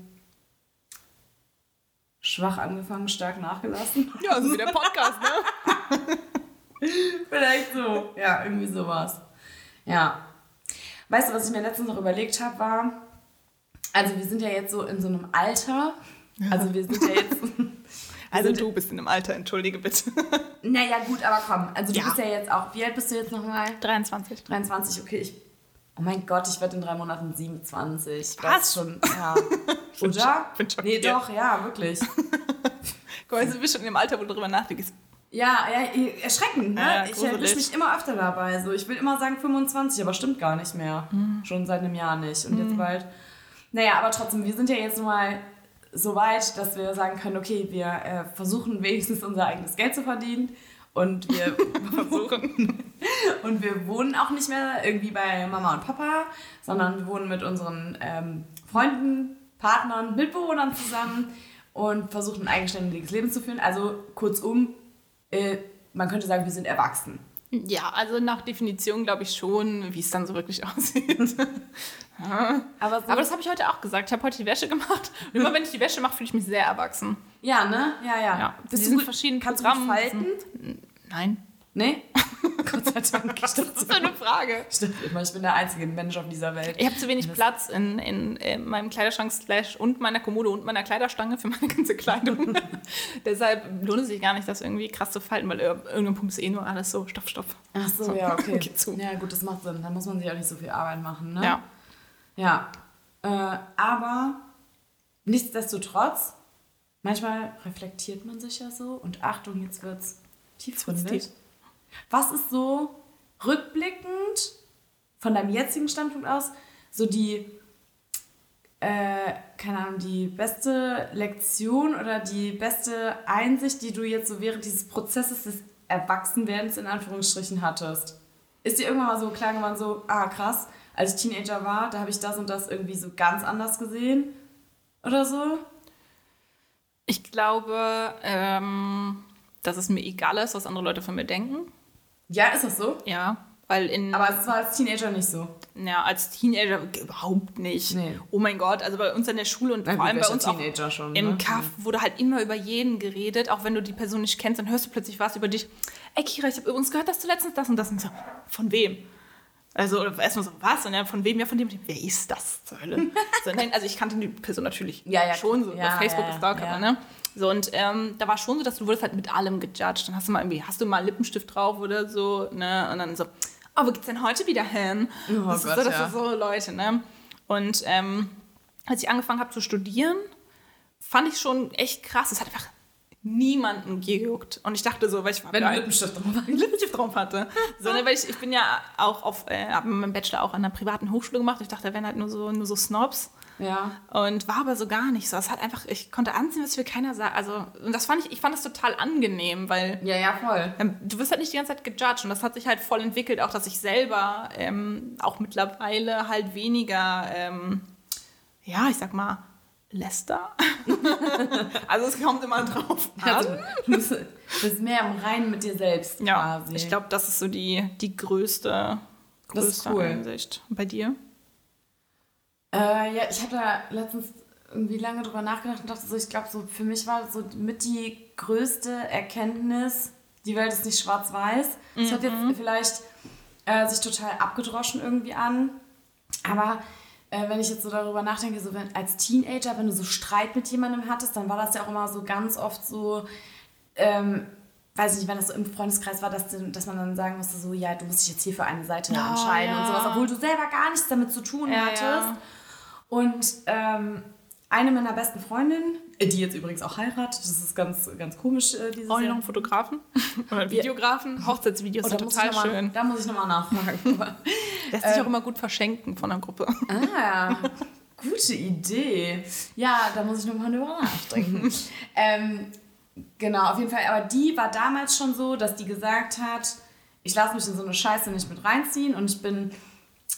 schwach angefangen, stark nachgelassen. Ja, also wie der Podcast, ne? Vielleicht so. Ja, irgendwie sowas. Ja. Weißt du, was ich mir letztens noch überlegt habe, war, also wir sind ja jetzt so in so einem Alter, also wir sind ja jetzt... Also du bist in einem Alter, entschuldige bitte. Naja, gut, aber komm. Also du Ja. bist ja jetzt auch. Wie alt bist du jetzt nochmal? 23. 23, okay. Ich, oh mein Gott, ich werde in drei Monaten 27. Was? Das ist schon, ja. Oder? bin nee, doch, ja, wirklich. Guck mal, du bist schon in dem Alter, wo du drüber nachdenkst. Ja, ja, erschreckend, ne? Ja, ich erwische mich immer öfter dabei. So, ich will immer sagen 25, aber stimmt gar nicht mehr. Mhm. Schon seit einem Jahr nicht. Und jetzt bald. Naja, aber trotzdem, wir sind ja jetzt nun mal so weit, dass wir sagen können, okay, wir äh, versuchen wenigstens unser eigenes Geld zu verdienen. Und wir Versuchen. Und wir wohnen auch nicht mehr irgendwie bei Mama und Papa, sondern wir wohnen mit unseren ähm, Freunden, Partnern, Mitbewohnern zusammen und versuchen ein eigenständiges Leben zu führen. Also kurzum, äh, man könnte sagen, wir sind erwachsen. Ja, also nach Definition glaube ich schon, wie es dann so wirklich aussieht. Aber, so, Aber das habe ich heute auch gesagt. Ich habe heute die Wäsche gemacht. Und immer wenn ich die Wäsche mache, fühle ich mich sehr erwachsen. ja, ne? Ja, ja. Ja, diesen du, verschiedenen kannst Programmen- du falten? Nein. Nee? Gott sei Dank. Das ist eine Frage. ich dachte immer, ich bin der einzige Mensch auf dieser Welt. Ich habe zu wenig Platz in, in, in meinem Kleiderschrank slash und meiner Kommode und meiner Kleiderstange für meine ganze Kleidung. Deshalb lohnt es sich gar nicht, das irgendwie krass zu falten, weil ir- irgendein Punkt ist eh nur alles so Stoff, Stoff. Ach so, ja, okay. Ja, gut, das macht Sinn. Da muss man sich auch nicht so viel Arbeit machen, ne? Ja. Ja. Äh, aber nichtsdestotrotz, manchmal reflektiert man sich ja so und Achtung, jetzt wird's tiefgründig. tief. Was ist so rückblickend von deinem jetzigen Standpunkt aus so die, äh, keine Ahnung, die beste Lektion oder die beste Einsicht, die du jetzt so während dieses Prozesses des Erwachsenwerdens in Anführungsstrichen hattest? Ist dir irgendwann mal so klar geworden, so, ah krass, als ich Teenager war, da habe ich das und das irgendwie so ganz anders gesehen? Oder so? Ich glaube, ähm, dass es mir egal ist, was andere Leute von mir denken. Ja, ist das so? Ja, weil in Aber es war als Teenager nicht so. ja, als Teenager überhaupt nicht. Nee. Oh mein Gott, also bei uns in der Schule und Na vor allem bei uns auch Teenager schon, im ne? Kaff wurde halt immer über jeden geredet, auch wenn du die Person nicht kennst, dann hörst du plötzlich was über dich. Ey Kira, ich habe übrigens gehört, dass du letztens das und das und so. Von wem? Also erstmal so, was? Und dann von wem? Ja, von dem. Wer ist das zur Hölle? so, nein, also ich kannte die Person natürlich Ja, ja, schon so. ja, Facebook ja, ist da, ja. ne? So, und ähm, da war schon so, dass du wurdest halt mit allem gejudged. Dann hast du mal irgendwie, hast du mal einen Lippenstift drauf oder so, ne? Und dann so, oh, wo geht's denn heute wieder hin? Oh das Gott, ist so, das ja. so Leute, ne? Und ähm, als ich angefangen habe zu studieren, fand ich schon echt krass. Es hat einfach niemanden gejuckt. Und ich dachte so, weil ich war Wenn du geil. Lippenstift drauf Lippenstift drauf hatte. So, ne, weil ich, ich bin ja auch auf, äh, habe meinen Bachelor auch an einer privaten Hochschule gemacht. Ich dachte, da wären halt nur so, nur so Snobs. Ja. Und war aber so gar nicht so. Es hat einfach, ich konnte anziehen, was für keiner sagt. Also, und das fand ich, ich fand das total angenehm, weil Ja, ja, voll. ähm, du wirst halt nicht die ganze Zeit gejudged. Und das hat sich halt voll entwickelt, auch dass ich selber ähm, auch mittlerweile halt weniger, ähm, ja, ich sag mal, Läster. also es kommt immer drauf an. Also, du bist, bist mehr im Reinen mit dir selbst Ja, quasi. ich glaube, das ist so die, die größte, Das ist größte cool. Einsicht. Bei dir? Äh, ja, ich habe da letztens irgendwie lange drüber nachgedacht und dachte so, ich glaube, so für mich war so mit die größte Erkenntnis, die Welt ist nicht schwarz-weiß. Das hört Mhm. jetzt vielleicht äh, sich total abgedroschen irgendwie an, aber äh, wenn ich jetzt so darüber nachdenke, so wenn, als Teenager, wenn du so Streit mit jemandem hattest, dann war das ja auch immer so ganz oft so, ähm, weiß ich nicht, wenn das so im Freundeskreis war, dass, dass man dann sagen musste, so, ja, du musst dich jetzt hier für eine Seite Oh, entscheiden ja. und sowas, obwohl du selber gar nichts damit zu tun Ja, hattest. ja. Und ähm, eine meiner besten Freundinnen, äh, die jetzt übrigens auch heiratet, das ist ganz, ganz komisch, äh, dieses wir noch einen Fotografen? Oder einen Videografen? Hochzeitsvideos Oh, sind total mal, schön. Da muss ich nochmal nachfragen. Lässt sich auch immer gut verschenken von der Gruppe. ah, gute Idee. Ja, da muss ich nochmal drüber nachdenken. ähm, genau, auf jeden Fall. Aber die war damals schon so, dass die gesagt hat, ich lasse mich in so eine Scheiße nicht mit reinziehen und ich bin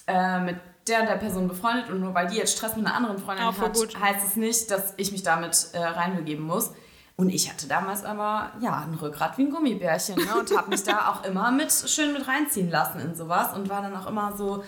äh, mit der und der Person befreundet und nur weil die jetzt Stress mit einer anderen Freundin voll hat, gut. heißt es nicht, dass ich mich damit äh, reinbegeben muss. Und ich hatte damals aber, ja, ein Rückgrat wie ein Gummibärchen ne? und habe mich da auch immer mit schön mit reinziehen lassen in sowas und war dann auch immer so,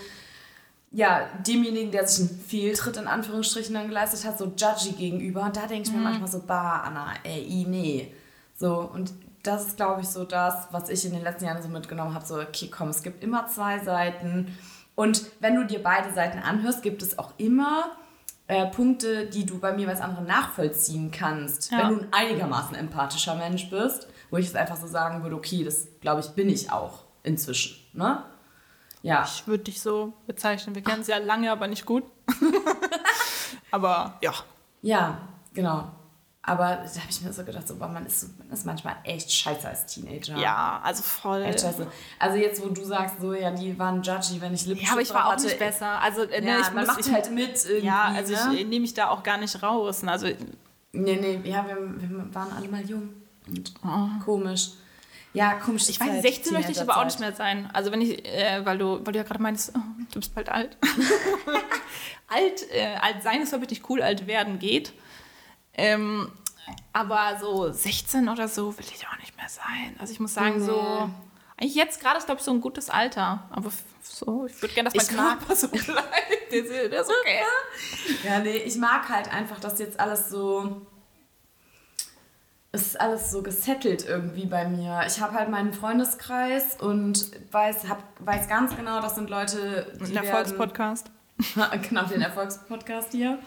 ja, demjenigen, der sich einen Fehltritt in Anführungsstrichen dann geleistet hat, so judgy gegenüber. Und da denke ich mir Mhm. manchmal so, bah, Anna, ey, nee. So, und das ist, glaube ich, so das, was ich in den letzten Jahren so mitgenommen habe. So, okay, komm, es gibt immer zwei Seiten. Und wenn du dir beide Seiten anhörst, gibt es auch immer äh, Punkte, die du bei mir als andere nachvollziehen kannst. Ja. Wenn du ein einigermaßen empathischer Mensch bist, wo ich jetzt einfach so sagen würde, okay, das, glaube ich, bin ich auch inzwischen. Ne? Ja. Ich würde dich so bezeichnen. Wir kennen es ja lange, aber nicht gut. aber ja. Ja, genau. Aber da habe ich mir so gedacht, so, boah, man, ist, man ist manchmal echt scheiße als Teenager. Ja, also voll. Echt scheiße. Also jetzt, wo du sagst, so, ja, die waren judgy, wenn ich Lippenstift Ja, aber ich war auch hatte. nicht besser. Also, äh, ne, Ja, ich man muss, macht halt mit irgendwie, Ja, also ne? ich äh, nehme mich da auch gar nicht raus. ne, Also, Nee, nee, ja, wir, wir waren alle mal jung. Und komisch. Ja, komisch. Oh. ich weiß, 16 möchte ich aber auch nicht mehr sein. Also, wenn ich, äh, weil, du, weil du ja gerade meinst, oh, du bist bald alt. alt, äh, alt sein ist, glaube ich, nicht cool, alt werden geht. Ähm, aber so 16 oder so will ich auch nicht mehr sein. Also, ich muss sagen, so. Eigentlich jetzt gerade ist, glaube ich, so ein gutes Alter. Aber so, ich würde gerne, dass mein Ich mag- Körper so bleibt. Der ist, der ist okay. Ja, nee, ich mag halt einfach, dass jetzt alles so. es ist alles so gesettelt irgendwie bei mir. Ich habe halt meinen Freundeskreis und weiß, hab, weiß ganz genau, das sind Leute, die werden- Erfolgspodcast. genau, den Erfolgspodcast hier.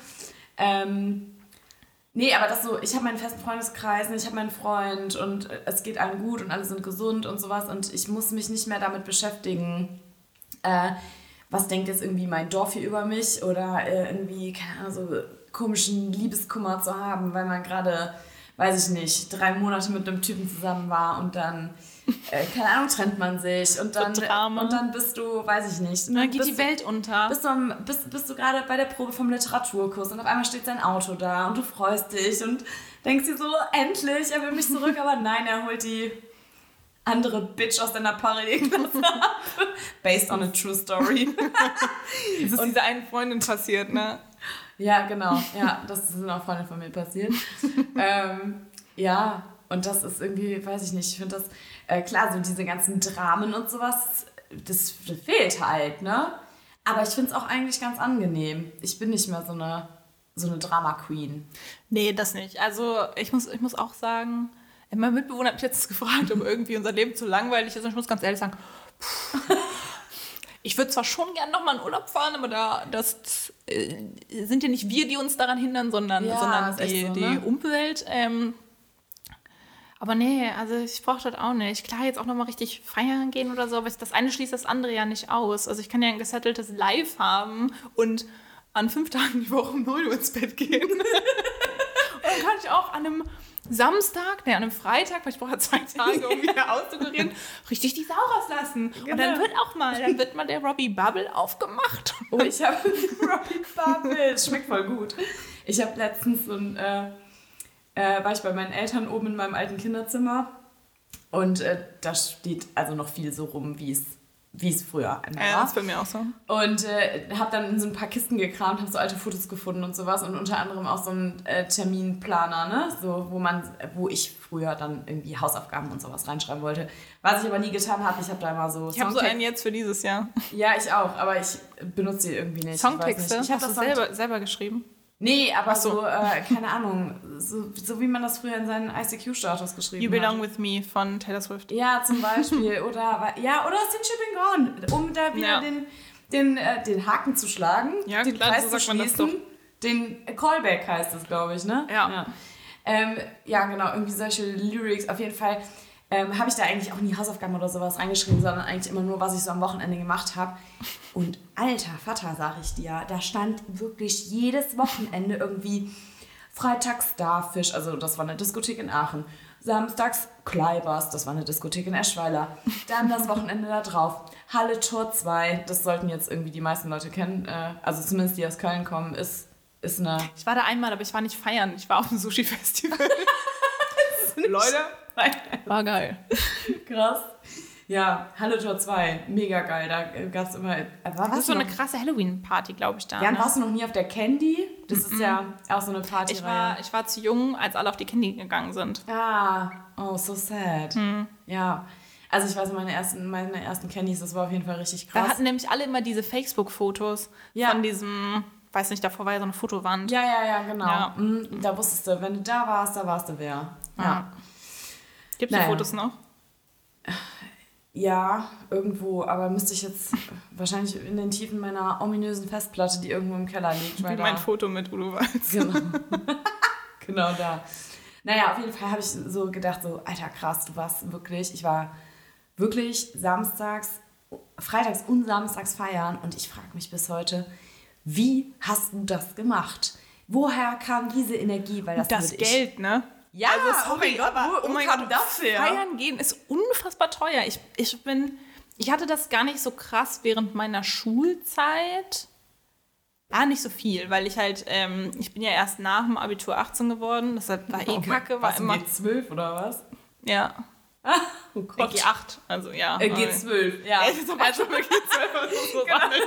Ähm, nee, aber das so, ich habe meinen festen Freundeskreis, ich habe meinen Freund und es geht allen gut und alle sind gesund und sowas und ich muss mich nicht mehr damit beschäftigen, äh, was denkt jetzt irgendwie mein Dorf hier über mich oder äh, irgendwie, keine Ahnung, so komischen Liebeskummer zu haben, weil man gerade, weiß ich nicht, drei Monate mit einem Typen zusammen war und dann, äh, keine Ahnung, trennt man sich und dann, Drama. und dann bist du, weiß ich nicht, Und dann geht die Welt unter. bist du, bist, bist du gerade bei der Probe vom Literaturkurs und auf einmal steht sein Auto da und du freust dich und denkst dir so, endlich, er will mich zurück, aber nein, er holt die andere Bitch aus deiner Parallelklasse ab. Based on a true story. Das ist dieser einen Freundin passiert, ne? ja, genau. Ja, das ist auch Freundin von mir passiert. ähm, ja, und das ist irgendwie, weiß ich nicht, ich finde das, äh, klar, so diese ganzen Dramen und sowas, das, das fehlt halt, ne? Aber ich finde es auch eigentlich ganz angenehm. Ich bin nicht mehr so eine, so eine Drama-Queen. Nee, das nicht. Also ich muss, ich muss auch sagen, mein Mitbewohner hat mich jetzt gefragt, ob irgendwie unser Leben zu langweilig ist. Und ich muss ganz ehrlich sagen, ich würde zwar schon gern nochmal in Urlaub fahren, aber da, das äh, sind ja nicht wir, die uns daran hindern, sondern, Ja, sondern die, so, die ne? Umwelt. Ähm, aber nee, also ich brauche das auch nicht. Klar, jetzt auch nochmal richtig feiern gehen oder so, aber das eine schließt das andere ja nicht aus. Also ich kann ja ein gesetteltes Live haben und an fünf Tagen die Woche um 0 Uhr ins Bett gehen. Und dann kann ich auch an einem Samstag, nee, an einem Freitag, weil ich brauche ja zwei Tage, um wieder auszukurieren, richtig die Sau rauslassen. Und dann Genau. wird auch mal, dann wird mal der Robbie Bubble aufgemacht. Oh, ich habe Robbie Bubble. Schmeckt voll gut. Ich habe letztens so ein, äh, äh, war ich bei meinen Eltern oben in meinem alten Kinderzimmer und äh, da steht also noch viel so rum, wie es wie es früher einmal Ja, war. das ist bei mir auch so. Und äh, habe dann in so ein paar Kisten gekramt, habe so alte Fotos gefunden und sowas und unter anderem auch so einen äh, Terminplaner, ne? So, wo man, wo ich früher dann irgendwie Hausaufgaben und sowas reinschreiben wollte. Was ich aber nie getan habe, ich habe da immer so Ich habe so einen jetzt für dieses Jahr. Ja, ich auch, aber ich benutze die irgendwie nicht. Songtexte? Ich, ich habe das selber, selber geschrieben? Nee, aber so. so, äh, keine Ahnung, so, so wie man das früher in seinen ICQ-Status geschrieben You Belong hat. With Me von Taylor Swift. Ja, zum Beispiel. oder ja, oder Since You've Been Gone, um da wieder Ja. den, den, äh, den Haken zu schlagen, Ja, den klar, Kreis so zu schließen. Den Callback heißt es, glaube ich, ne? Ja. Ja, ähm, ja genau, irgendwie solche Lyrics. Auf jeden Fall ähm, habe ich da eigentlich auch nie Hausaufgaben oder sowas reingeschrieben, sondern eigentlich immer nur, was ich so am Wochenende gemacht habe. Und alter Vater, sag ich dir, da stand wirklich jedes Wochenende irgendwie Freitags Starfish, also das war eine Diskothek in Aachen. Samstags Kleibers, das war eine Diskothek in Eschweiler. Dann das Wochenende da drauf. Halle Tor 2, das sollten jetzt irgendwie die meisten Leute kennen, äh, also zumindest die aus Köln kommen, ist, ist eine Ich war da einmal, aber ich war nicht feiern. Ich war auf dem Sushi-Festival. Leute, war geil. Krass. Ja, Halle Tor 2, mega geil. Da gab es immer. äh, Das ist so eine noch, krasse Halloween-Party, glaube ich, da. ja, ne? warst du noch nie auf der Candy? Das ist ja auch so eine Party. ich, war, ich war zu jung, als alle auf die Candy gegangen sind. Ah, oh, so sad. Ja. Also ich weiß, meine ersten, meine ersten Candies, das war auf jeden Fall richtig Da krass. hatten nämlich alle immer diese Facebook-Fotos Ja. von diesem, weiß nicht, davor war ja so eine Fotowand. ja, ja, ja, genau. Ja. Mhm, Da wusstest du, wenn du da warst, da warst du wer. Ja. Ja. Gibt es Naja. Fotos noch? Ja, irgendwo, aber müsste ich jetzt wahrscheinlich in den Tiefen meiner ominösen Festplatte, die irgendwo im Keller liegt. Wie mein da, Foto mit Udo Walz. Genau. genau da. Naja, auf jeden Fall habe ich so gedacht, so, alter krass, du warst wirklich, ich war wirklich samstags, freitags und samstags feiern und ich frage mich bis heute, wie hast du das gemacht? Woher kam diese Energie? Weil das, Das würde ich- Geld, ne? Ja, also sorry, oh mein Gott, aber wo- oh mein Gott, das her? Feiern gehen ist unfassbar teuer. Ich, ich bin, ich hatte das gar nicht so krass während meiner Schulzeit. War nicht so viel, weil ich halt, ähm, ich bin ja erst nach dem Abitur 18 geworden, deshalb war eh Oh mein- kacke, war was, immer, G12 oder was? ja, Oh Gott. G8, also ja. Äh, G12, ja. Ey, sobald schon mit G12 oder so sammeln.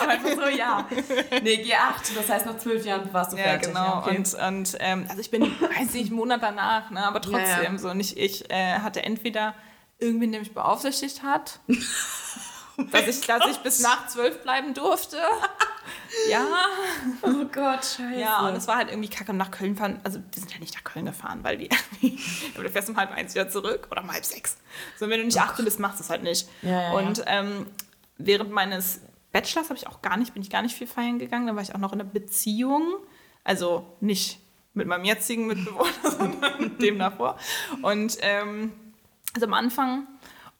Aber einfach so, ja. Nee, G8, das heißt, nach zwölf Jahren warst du Ja, fertig. genau. okay. Und, und ähm, also ich bin, weiß nicht, einen Monat danach, ne, aber trotzdem Ja, ja. so. Und ich, ich äh, hatte entweder irgendwen, der mich beaufsichtigt hat, dass, ich, dass ich bis nach zwölf bleiben durfte. Ja. Oh Gott, scheiße. Ja, und es war halt irgendwie kacke. Und nach Köln fahren, also wir sind ja nicht nach Köln gefahren, weil wir, aber du fährst um halb eins wieder zurück oder um halb sechs. So, wenn du nicht acht bist, machst du es halt nicht. Ja, ja, und ähm, während meines Bachelors habe ich auch gar nicht, bin ich gar nicht viel feiern gegangen. Da war ich auch noch in einer Beziehung. Also nicht mit meinem jetzigen Mitbewohner, sondern mit dem davor. Und ähm, also am Anfang.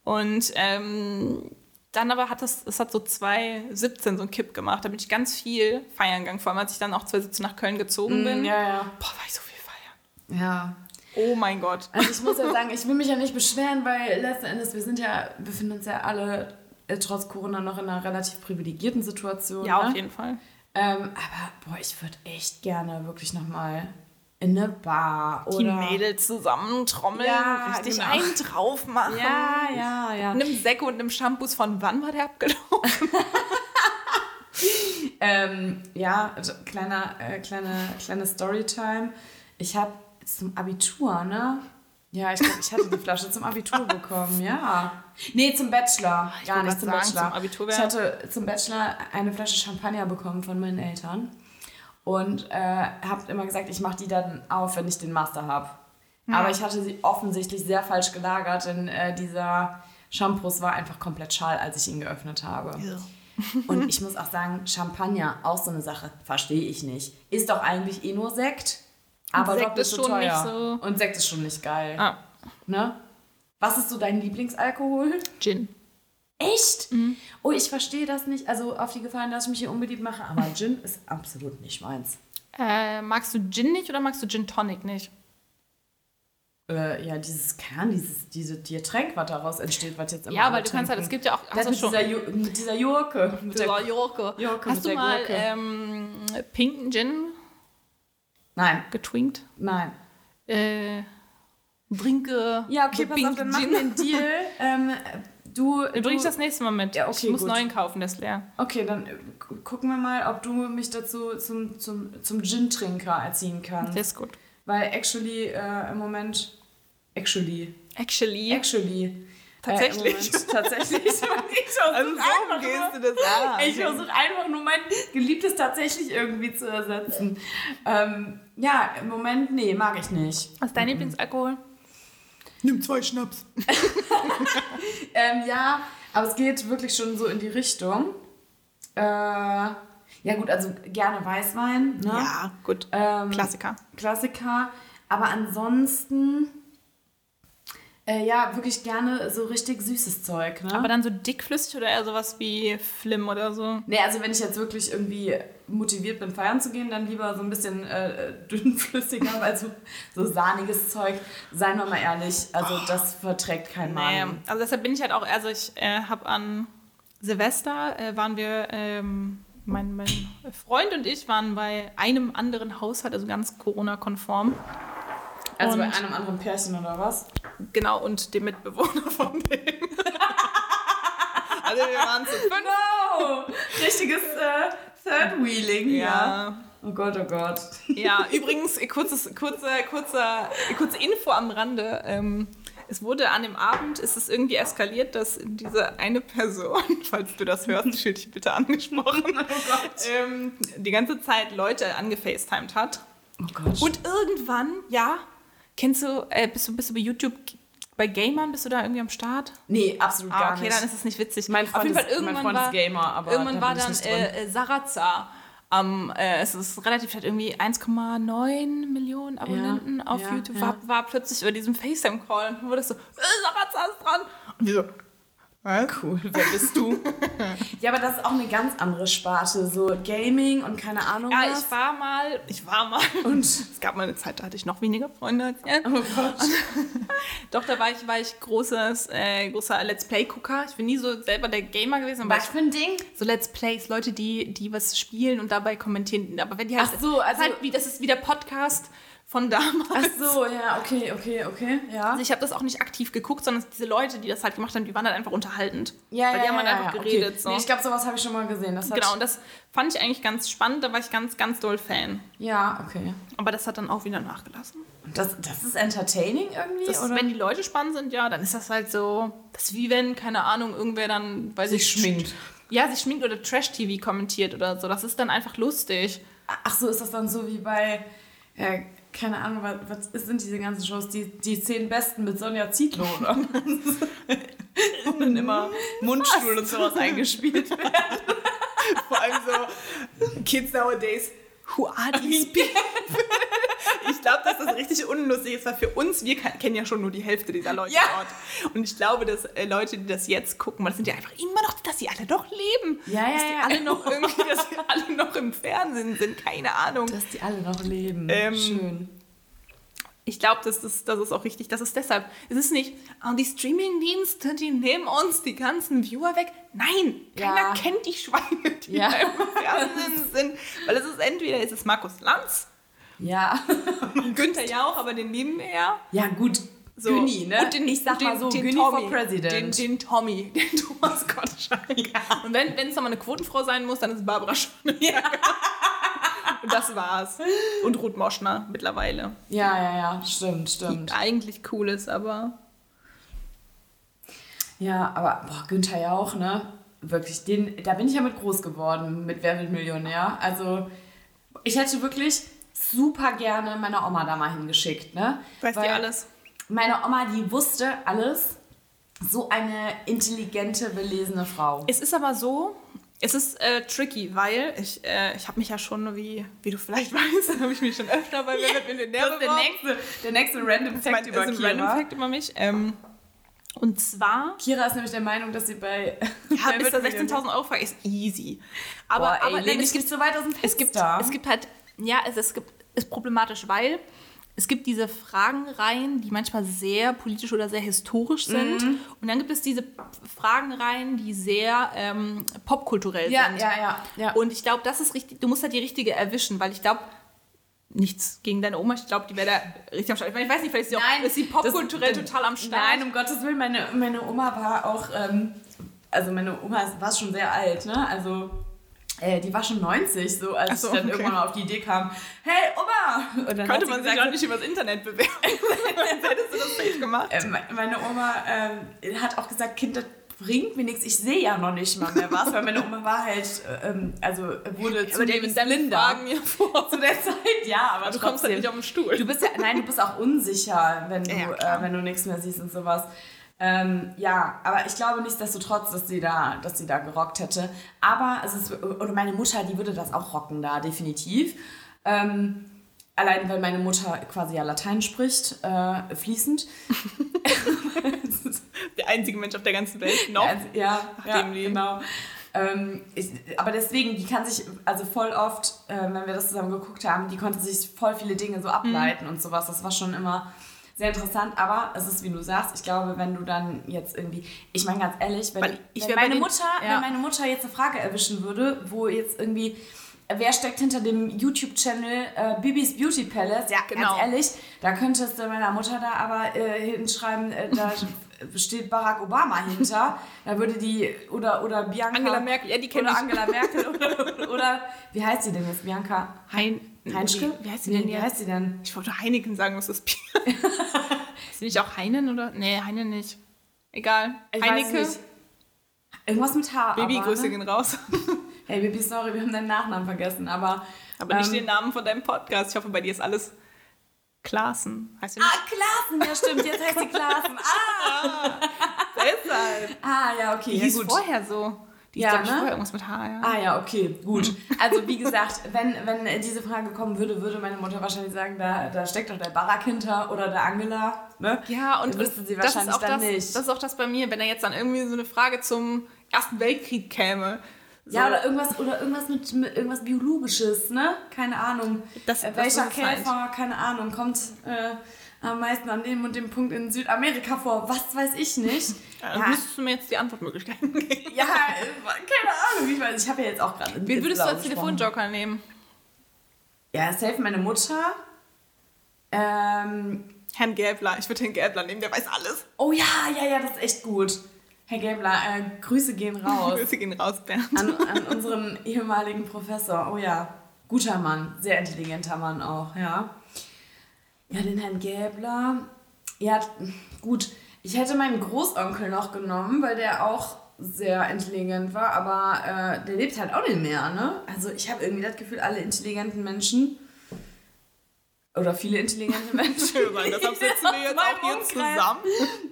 Und ähm, dann aber hat das, es hat so 2017 so einen Kipp gemacht. Da bin ich ganz viel feiern gegangen. Vor allem, als ich dann auch 2017 nach Köln gezogen bin. Mm, ja, ja. Boah, war ich so viel feiern. Ja. Oh mein Gott. Also ich muss ja sagen, ich will mich ja nicht beschweren, weil letzten Endes, wir sind ja, befinden uns ja alle äh, trotz Corona noch in einer relativ privilegierten Situation. Ja, ne? auf jeden Fall. Ähm, aber boah, ich würde echt gerne wirklich nochmal in eine Bar oder. Die Mädels zusammentrommeln, Ja, richtig genau. einen drauf machen. Ja, ja, ja. Mit einem Säcke und einem Shampoos von wann war der abgelaufen? Ähm, ja, also kleiner, äh, kleine, kleine Storytime. Ich habe zum Abitur, ne? Ja, ich glaube, ich hatte die Flasche zum Abitur bekommen, ja. Nee, zum Bachelor. Ich Gar nicht zum sagen, Bachelor. zum Abitur ich hatte zum Bachelor eine Flasche Champagner bekommen von meinen Eltern. Und äh, habe immer gesagt, ich mache die dann auf, wenn ich den Master habe. Aber ich hatte sie offensichtlich sehr falsch gelagert, denn äh, dieser Shampoos war einfach komplett schal, als ich ihn geöffnet habe. Und ich muss auch sagen, Champagner, auch so eine Sache, verstehe ich nicht. Ist doch eigentlich eh nur Sekt, aber Sekt doppelt ist so schon teuer. nicht so- Und Sekt ist schon nicht geil. Ah, Ne? Was ist so dein Lieblingsalkohol? Gin. Echt? Oh, ich verstehe das nicht. Also auf die Gefallen, dass ich mich hier unbeliebt mache, aber Gin ist absolut nicht meins. Äh, magst du Gin nicht oder magst du Gin Tonic nicht? Äh, ja, dieses Kern, dieses diese Getränk, was daraus entsteht, was jetzt immer Ja, weil du kannst halt, es gibt ja auch, Das mit, schon, dieser Ju mit dieser Jurke. Mit der, Dieser Jurke. Jurke Hast du mal ähm, pinken Gin nein, getwinkt? nein. Äh, Trinke. Ja, okay, pass auf, dann machen wir einen Deal. ähm, du, Du bringst das nächste Mal mit. Ja, okay, ich muss gut. neuen kaufen, der ist leer. Okay, dann äh, gu- gucken wir mal, ob du mich dazu zum, zum, zum Gin-Trinker erziehen kannst. Der ist gut. Weil actually äh, im Moment. Actually. Actually. Actually. Tatsächlich. Äh, Moment, tatsächlich. ich versuche einfach, nur- du das an? ich versuch einfach nur mein Geliebtes tatsächlich irgendwie zu ersetzen. Ähm, ja, im Moment, nee, mag ich nicht. Was ist dein Lieblingsalkohol? Nimm zwei Schnaps. Ähm, ja, aber es geht wirklich schon so in die Richtung. Äh, ja, gut, also gerne Weißwein. Ne? Ja, gut. Ähm, Klassiker. Klassiker. Aber ansonsten, äh, ja, wirklich gerne so richtig süßes Zeug. Ne? Aber dann so dickflüssig oder eher sowas wie Flim oder so? nee, also wenn ich jetzt wirklich irgendwie motiviert bin, feiern zu gehen, dann lieber so ein bisschen äh, dünnflüssiger, weil so, so sahniges Zeug, seien wir mal ehrlich, also das verträgt kein Nee, Mann. also deshalb bin ich halt auch, also ich äh, habe an Silvester, äh, waren wir, ähm, mein, mein Freund und ich waren bei einem anderen Haushalt, also ganz Corona-konform. Also bei Und- einem anderen Pärchen oder was? Genau, und dem Mitbewohner von dem. also wir waren zu fünf. No! Richtiges äh, Third Wheeling. Ja. Oh Gott, oh Gott. Ja, übrigens, äh, kurzes, kurzer, kurzer, kurze Info am Rande. Ähm, es wurde an dem Abend, ist es irgendwie eskaliert, dass diese eine Person, falls du das hörst, fühl dich bitte angesprochen, ähm, die ganze Zeit Leute angefacetimed hat. Oh Gott. Und irgendwann, ja, kennst du, äh, bist du, bist du bei YouTube, bei Gamern, bist du da irgendwie am Start? nee, absolut Ah, gar okay, nicht. dann ist es nicht witzig. Mein Freund Auf jeden Fall ist- mein irgendwann Freund war, ist Gamer, aber irgendwann war dann äh, äh, Sarazar am, äh, es ist relativ halt irgendwie 1,9 Millionen Abonnenten Ja, auf ja, YouTube, ja. War, war plötzlich über diesem FaceTime-Call und wurde so, äh, Sarazar ist dran. Und die so, was? Cool, wer bist du? ja, aber das ist auch eine ganz andere Sparte, so Gaming und keine Ahnung Ja, was. ich war mal, ich war mal, und es gab mal eine Zeit, da hatte ich noch weniger Freunde als jetzt. oh Gott. Doch, da war ich, war ich großes, äh, großer Let's Play-Gucker. Ich bin nie so selber der Gamer gewesen, aber Was für ein Ding? so Let's Plays, Leute, die, die was spielen und dabei kommentieren. Aber wenn die halt, Ach so, ist also- halt wie, das ist wie der Podcast von damals. Ach so, ja, okay, okay, okay, ja. Also ich habe das auch nicht aktiv geguckt, sondern diese Leute, die das halt gemacht haben, die waren halt einfach unterhaltend. Ja, Weil ja, die haben ja, halt ja, einfach ja, geredet. Okay. So. Nee, ich glaube, sowas habe ich schon mal gesehen. Das genau, und das fand ich eigentlich ganz spannend, da war ich ganz, ganz doll Fan. Ja, okay. Aber das hat dann auch wieder nachgelassen. Und Das, das ist entertaining irgendwie, Das, oder? wenn die Leute spannend sind, ja, dann ist das halt so, das ist wie wenn, keine Ahnung, irgendwer dann, weiß Sich ich, schminkt. Ja, sie schminkt oder Trash-TV kommentiert oder so. Das ist dann einfach lustig. Ach so, ist das dann so wie bei, ja, keine Ahnung, was, was sind diese ganzen Shows, die, die zehn besten mit Sonja Zietlow, oder? Und dann immer Mundstuhl und sowas eingespielt werden. Vor allem so Kids nowadays. Who are these people? ich glaube, dass das richtig unlustig ist, weil für uns, wir kennen ja schon nur die Hälfte dieser Leute Ja. dort. Und ich glaube, dass äh, Leute, die das jetzt gucken, weil das sind ja einfach immer noch, dass sie alle noch leben. Ja, ja, dass die ja. alle noch irgendwie, dass sie alle noch im Fernsehen sind, keine Ahnung. Dass die alle noch leben. Ähm, Schön. Ich glaube, das ist, das ist auch richtig. Das ist deshalb. Es ist nicht, ah, die Streamingdienste, die nehmen uns die ganzen Viewer weg. Nein, keiner Ja. kennt die Schweine, die Ja. im Fernsehen sind. Weil es ist entweder ist es Markus Lanz, Ja. Günther Jauch, aber den lieben wir ja. Ja, gut. So. Günni, ne? Und den, ich sag den, mal so, den Günni Tommy, for President. Den, den Tommy, den Thomas Gottschalk. Und wenn es nochmal eine Quotenfrau sein muss, dann ist es Barbara Schöneberger. Und das war's. Und Ruth Moschner mittlerweile. ja, ja, ja, stimmt, stimmt. Die eigentlich cool ist, aber Ja, aber boah, Günther Jauch, ne? Wirklich, den, da bin ich ja mit groß geworden, mit Wer wird Millionär. Also, ich hätte wirklich super gerne meine Oma da mal hingeschickt, ne? weiß die Weil alles. Meine Oma, die wusste alles. So eine intelligente, belesene Frau. Es ist aber so, es ist äh, tricky, weil ich, äh, ich habe mich ja schon, wie, wie du vielleicht weißt, habe ich mich schon öfter bei Wer wird Millionär Das ist der nächste, der nächste Random Fact ist über ein Kira. Random Fact über mich. Ähm, und zwar, Kira ist nämlich der Meinung, dass sie bei ja, bis zu Millionär- 16.000 Euro Frage ist easy. Aber, Boah, ey, aber nein, es gibt so weit aus dem es gibt, Fenster. es gibt halt, ja, es, es gibt, ist problematisch, weil es gibt diese Fragenreihen, die manchmal sehr politisch oder sehr historisch sind. Mhm. Und dann gibt es diese Fragenreihen, die sehr ähm, popkulturell Ja, sind. ja, ja, ja. Und ich glaube, das ist richtig, du musst halt die richtige erwischen, weil ich glaube, nichts gegen deine Oma, ich glaube, die wäre da richtig am Start. Ich meine, ich weiß nicht, vielleicht ist sie, auch, ist sie popkulturell total am Start. Nein, um Gottes Willen, meine, meine Oma war auch, ähm, also meine Oma war schon sehr alt, ne? Also äh, die war schon 90, so als so, ich dann okay. irgendwann mal auf die Idee kam, hey Oma! Und dann Könnte man sich gesagt, auch nicht übers Internet bewerben. Sonst hättest du das safe gemacht. äh, me- meine Oma ähm, hat auch gesagt, Kind, das bringt mir nichts, ich sehe ja noch nicht mal mehr was, weil meine Oma war halt, äh, ähm, also wurde zunehmend blinder. Mir vor. Zu der Zeit, ja, aber Aber du kommst halt nicht auf den Stuhl. Du bist ja, nein, du bist auch unsicher, wenn du, Ja, äh, wenn du nichts mehr siehst und sowas. Ähm, ja, aber ich glaube nichtsdestotrotz, dass sie da, dass sie da gerockt hätte. Aber es ist, oder meine Mutter, die würde das auch rocken da, definitiv. Ähm, allein, weil meine Mutter quasi ja Latein spricht, äh, fließend. Der einzige Mensch auf der ganzen Welt noch. Ja, ja die- genau. Ähm, ich, aber deswegen, die kann sich, also voll oft, äh, wenn wir das zusammen geguckt haben, die konnte sich voll viele Dinge so ableiten Mhm. und sowas. Das war schon immer sehr interessant. Aber es ist, wie du sagst, ich glaube, wenn du dann jetzt irgendwie, ich meine ganz ehrlich, wenn, Weil ich wenn meine den- Mutter, ja. wenn meine Mutter jetzt eine Frage erwischen würde, wo jetzt irgendwie Wer steckt hinter dem YouTube-Channel äh, Bibis Beauty Palace? Ja, Genau. ganz ehrlich, da könntest du meiner Mutter da aber äh, hinschreiben, äh, da steht Barack Obama hinter. Da würde die, oder, oder Bianca. Angela Merkel, ja, die kenn Oder ich. Angela Merkel. Oder, oder, wie heißt sie denn jetzt? Bianca Hein, Heinschke? Wie heißt sie Nee, denn Wie heißt sie denn? Ich wollte Heineken sagen, was ist Bier? ist sie nicht auch Heinen oder? Nee, Heinen nicht. Egal. Ich Heineke. nicht. Irgendwas mit H. Baby, aber, Grüße ne? gehen raus. Hey, Baby, sorry, wir haben deinen Nachnamen vergessen, aber. Aber nicht ähm, den Namen von deinem Podcast. Ich hoffe, bei dir ist alles Klaassen. Heißt du nicht? Ah, Klassen, ja stimmt, jetzt heißt sie Klassen. Ah, deshalb. ah ja, okay. Die ja, hieß gut. vorher so. Die Ja, ist, ne? irgendwas mit H, ja. Ah ja, okay, gut. Also wie gesagt, wenn, wenn diese Frage kommen würde, würde meine Mutter wahrscheinlich sagen, da, da steckt doch der Barack hinter oder der Angela. Ne? Ja, und, Das sie das, ist wahrscheinlich auch dann das, nicht. das ist auch das bei mir, wenn da jetzt dann irgendwie so eine Frage zum Ersten Weltkrieg käme. So, Ja, oder irgendwas, oder irgendwas mit, mit irgendwas Biologisches, ne? Keine Ahnung. Das- äh, das welcher es sein. Käfer, keine Ahnung, kommt äh, am meisten an dem und dem Punkt in Südamerika vor. Was weiß ich nicht. dann ja, müsstest du mir jetzt die Antwortmöglichkeiten geben. ja, keine Ahnung. Ich weiß, ich habe ja jetzt auch gerade. Wie ins würdest du als. Telefonjoker nehmen? Ja, safe meine Mutter. Ähm, Herrn Gäbler. Ich würde Herrn Gäbler nehmen, der weiß alles. oh ja, ja, ja, das ist echt gut. Herr Gäbler, äh, Grüße gehen raus Grüße gehen raus, Bernd. an, an unseren ehemaligen Professor. Oh ja, guter Mann, sehr intelligenter Mann auch, ja. Ja, den Herrn Gäbler. Ja, gut. Ich hätte meinen Großonkel noch genommen, weil der auch sehr intelligent war, aber äh, der lebt halt auch nicht mehr, ne? Also ich habe irgendwie das Gefühl, alle intelligenten Menschen oder viele intelligente Menschen, Das setzen wir jetzt auch hier zusammen.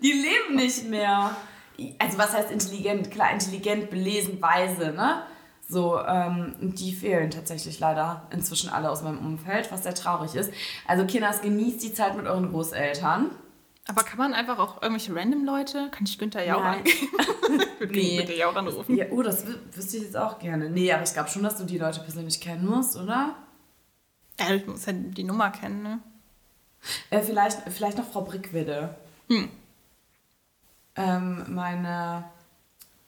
die leben nicht mehr. Also was heißt intelligent? Klar, intelligent, belesen, weise, ne? So, ähm, die fehlen tatsächlich leider inzwischen alle aus meinem Umfeld, was sehr traurig ist. Also Kinders, genießt die Zeit mit euren Großeltern. Aber kann man einfach auch irgendwelche random Leute, kann ich Günther Jauch angeben? Ich würde Nee. Günther Jauch anrufen. Ja, oh, das wü- wüsste ich jetzt auch gerne. Nee, aber ich glaube schon, dass du die Leute persönlich kennen musst, oder? Ja, ich muss ja die Nummer kennen, ne? Äh, vielleicht, vielleicht noch Frau Brickwede. Hm. Ähm, meine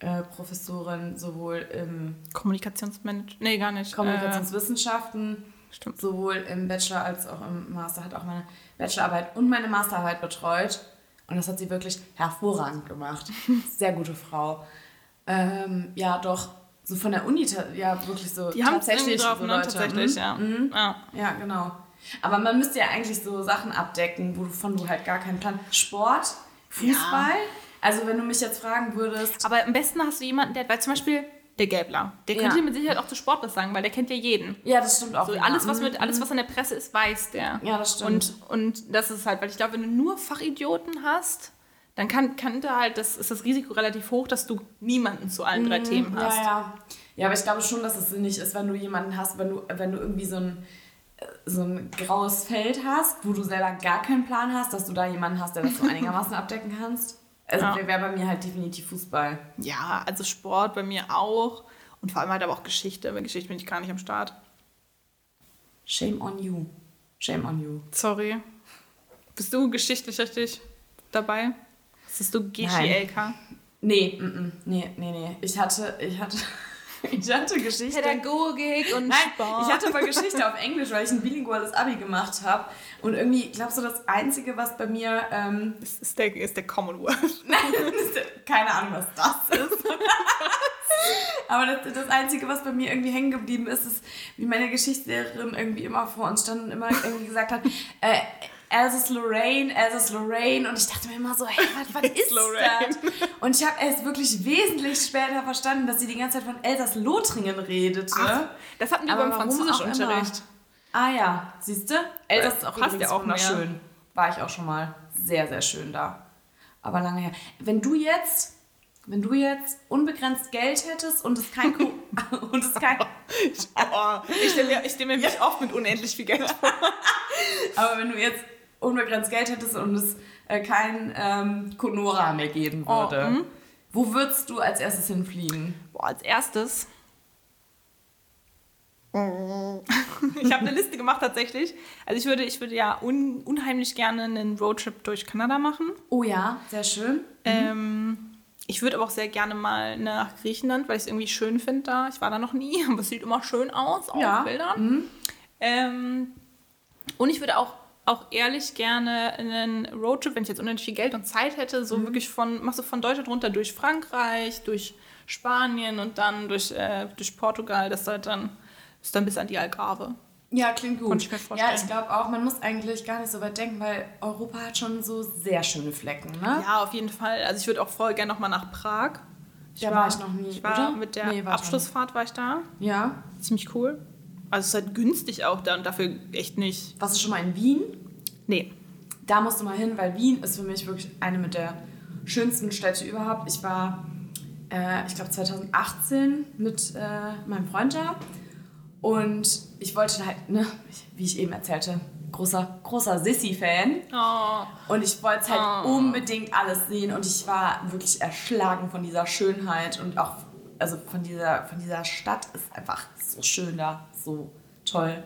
äh, Professorin sowohl im Kommunikationsmanager. Nee, gar nicht. Kommunikationswissenschaften, Äh, stimmt. sowohl im Bachelor als auch im Master, hat auch meine Bachelorarbeit und meine Masterarbeit betreut. Und das hat sie wirklich hervorragend gemacht. Sehr gute Frau. Ähm, ja, doch, so von der Uni, ja, wirklich so Die haben es tatsächlich drauf, so ne? Leute. Tatsächlich, Mhm. ja. Mhm. ja. Ja, genau. Aber man müsste ja eigentlich so Sachen abdecken, wovon du halt gar keinen Plan. Sport, Fußball. Also wenn du mich jetzt fragen würdest, Aber am besten hast du jemanden, der, weil zum Beispiel der Gelbler, der Ja. könnte dir mit Sicherheit auch zu Sport was sagen, weil der kennt ja jeden. ja, das stimmt auch. So, alles, was Mhm. mit, alles, was in der Presse ist, weiß der. Ja, das stimmt. Und, und das ist halt, weil ich glaube, wenn du nur Fachidioten hast, dann kann, kann da halt, das ist das Risiko relativ hoch, dass du niemanden zu allen drei Themen hast. Mhm. Ja, ja. Ja, aber ich glaube schon, dass es sinnig ist, wenn du jemanden hast, wenn du, wenn du irgendwie so ein, so ein graues Feld hast, wo du selber gar keinen Plan hast, dass du da jemanden hast, der das so einigermaßen abdecken kannst. Also Ja. wäre bei mir halt definitiv Fußball. Ja, also Sport bei mir auch. Und vor allem halt aber auch Geschichte. Bei Geschichte bin ich gar nicht am Start. Shame on you. Shame on you. Sorry. Bist du geschichtlich richtig dabei? Hast du GCLK? Nee, mm, mm, nee, nee, nee. Ich hatte, ich hatte, ich hatte Geschichte. Pädagogik und Nein, ich hatte aber Geschichte auf Englisch, weil ich ein bilinguales Abi gemacht habe. Und irgendwie, glaubst du, das Einzige, was bei mir, ähm, Das ist der, ist der Commonwealth. nein, keine Ahnung, was das ist. aber das, das Einzige, was bei mir irgendwie hängen geblieben ist, ist, wie meine Geschichtslehrerin irgendwie immer vor uns stand und immer irgendwie gesagt hat, äh, Elsass Lorraine, Elsass Lorraine. Und ich dachte mir immer so, hey, was, was ist Lorraine. das? Und ich habe erst wirklich wesentlich später verstanden, dass sie die ganze Zeit von Elsass-Lothringen redete. Das hatten wir Aber beim Französischunterricht. Ah ja, siehst du? Elsass ist auch Passt übrigens ja auch mehr. wunderschön. War ich auch schon mal. Sehr, sehr schön da. Aber lange her. Wenn du jetzt, wenn du jetzt unbegrenzt Geld hättest und es kein Ko und es kein, Oh, ich stelle mir, ich stell mir mich oft mit unendlich viel Geld vor. aber wenn du jetzt unbegrenzt Geld hättest und es äh, kein ähm, Conora mehr geben Oh, würde, mhm. wo würdest du als erstes hinfliegen? Boah, als erstes. Ich habe eine Liste gemacht tatsächlich. Also ich würde, ich würde ja un, unheimlich gerne einen Roadtrip durch Kanada machen. Oh ja, sehr schön. Ähm, ich würde aber auch sehr gerne mal nach Griechenland, weil ich es irgendwie schön finde da. Ich war da noch nie, aber es sieht immer schön aus auf Ja. Bildern. Ähm, und ich würde auch, auch ehrlich gerne einen Roadtrip, wenn ich jetzt unendlich viel Geld und Zeit hätte, so wirklich von, machst du von Deutschland runter durch Frankreich, durch Spanien und dann durch, äh, durch Portugal, das halt dann, ist dann bis an die Algarve. Ja, klingt gut. Ich. Ja, ich glaube auch, man muss eigentlich gar nicht so weit denken, weil Europa hat schon so sehr schöne Flecken, ne? Ja, auf jeden Fall. Also ich würde auch voll gerne nochmal nach Prag. Da war ich noch nie, Ich war oder? mit der Nee, war ich Abschlussfahrt war ich da. Ja. Ziemlich cool. Also es ist halt günstig auch da und dafür echt nicht. Warst du schon mal in Wien? Nee. Da musst du mal hin, weil Wien ist für mich wirklich eine mit der schönsten Städte überhaupt. Ich war, äh, ich glaube 2018 mit äh, meinem Freund da und ich wollte halt, ne, wie ich eben erzählte, großer, großer Sissy-Fan. Oh. Und ich wollte es halt Oh. unbedingt alles sehen und ich war wirklich erschlagen von dieser Schönheit und auch also von dieser, von dieser Stadt ist einfach so schön da, so toll.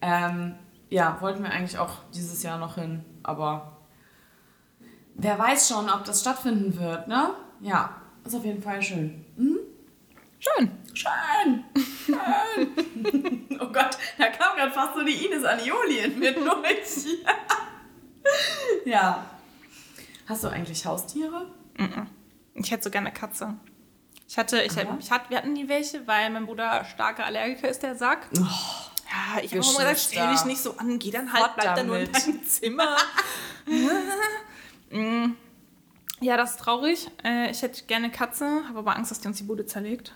Ähm, ja, wollten wir eigentlich auch dieses Jahr noch hin, aber wer weiß schon, ob das stattfinden wird, ne? Ja, ist auf jeden Fall schön. Schön. Schön! Schön! oh Gott, da kam gerade fast so die Ines Anioli in mir durch. ja. Hast du eigentlich Haustiere? Ich hätte so gerne eine Katze. Ich hatte, ich, ich hatte, wir hatten nie welche, weil mein Bruder starker Allergiker ist, der sagt. Oh, Ja, ich habe immer gesagt, stell dich nicht so an, geh dann halt, bleib da nur in deinem Zimmer. Mm. Ja, das ist traurig. Äh, ich hätte gerne Katze, habe aber Angst, dass die uns die Bude zerlegt.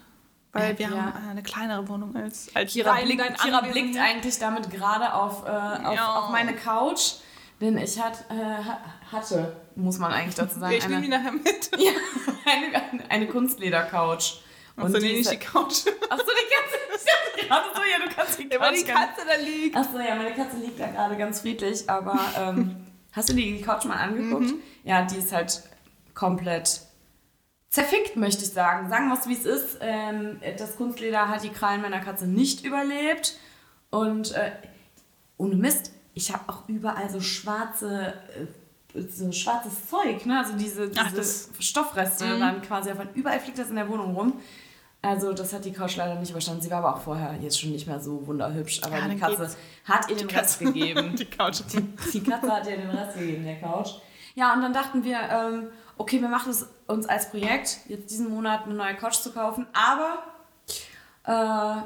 Weil wir Ja. haben äh, eine kleinere Wohnung als, als Kira, dein Kira blickt eigentlich damit gerade auf, äh, auf, Ja. auf meine Couch. Denn ich hat, äh, hatte, muss man eigentlich dazu sagen, Ich nehme die eine, nachher mit. ja, eine, eine Kunstleder-Couch. Und so ich ist- die Couch. Ach so, die Katze. Ich dachte gerade so, ja, du kannst die Ja, weil die Couch Katze da liegt. Ach so, ja, meine Katze liegt da gerade ganz friedlich, aber ähm, hast du die Couch mal angeguckt? Ja, die ist halt komplett zerfickt, möchte ich sagen. Sagen wir es, wie es ist. Ähm, das Kunstleder hat die Krallen meiner Katze nicht überlebt. Und äh, ohne Mist, ich habe auch überall so schwarze, äh, so schwarzes Zeug, ne? Also diese, Ach, diese das- Stoffreste dann quasi einfach überall fliegt das in der Wohnung rum. Also das hat die Couch leider nicht überstanden. Sie war aber auch vorher jetzt schon nicht mehr so wunderhübsch. Aber Ja, die Katze geht's. hat ihr den Rest gegeben. Die Couch. Die, die Katze hat ihr den Rest gegeben, der Couch. Ja, und dann dachten wir, ähm, okay, wir machen es uns als Projekt, jetzt diesen Monat eine neue Couch zu kaufen, aber äh,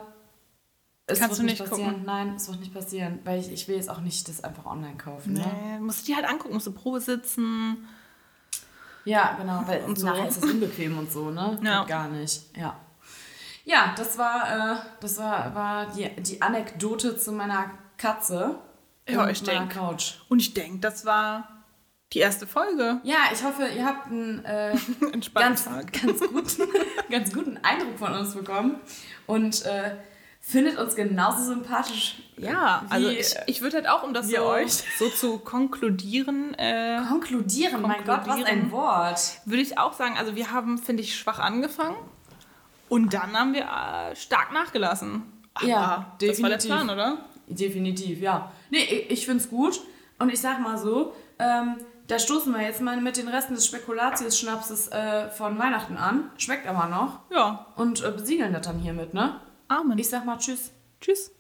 es Kannst du nicht nicht passieren. gucken? Nein, es wird nicht passieren, weil ich, ich will jetzt auch nicht das einfach online kaufen. Ne? Nee, musst du die halt angucken, musst du Probe sitzen. Ja, genau, weil Und so. nachher ist es unbequem und so, ne? Ja. Geht gar nicht, ja. Ja, das war, äh, das war, war die, die Anekdote zu meiner Katze Ja, und ich meiner denk. Couch. Und ich denke, das war die erste Folge. Ja, ich hoffe, ihr habt einen äh, ganz, Tag. ganz, guten, ganz guten Eindruck von uns bekommen und äh, findet uns genauso sympathisch. Ja, also ich, ich würde halt auch, um das so, euch. so zu konkludieren, äh, Konkludieren, mein Gott, was ein Konkludieren. Wort. würde ich auch sagen, also wir haben, finde ich, schwach angefangen und dann haben wir äh, stark nachgelassen. Aber Ja, das war der definitiv. Plan, oder? Definitiv, ja. Nee, ich, ich finde es gut und ich sag mal so, ähm, da stoßen wir jetzt mal mit den Resten des Spekulatius-Schnapses äh, von Weihnachten an. Schmeckt aber noch. Ja, Und äh, besiegeln das dann hiermit, ne? Amen. Ich sag mal Tschüss. Tschüss.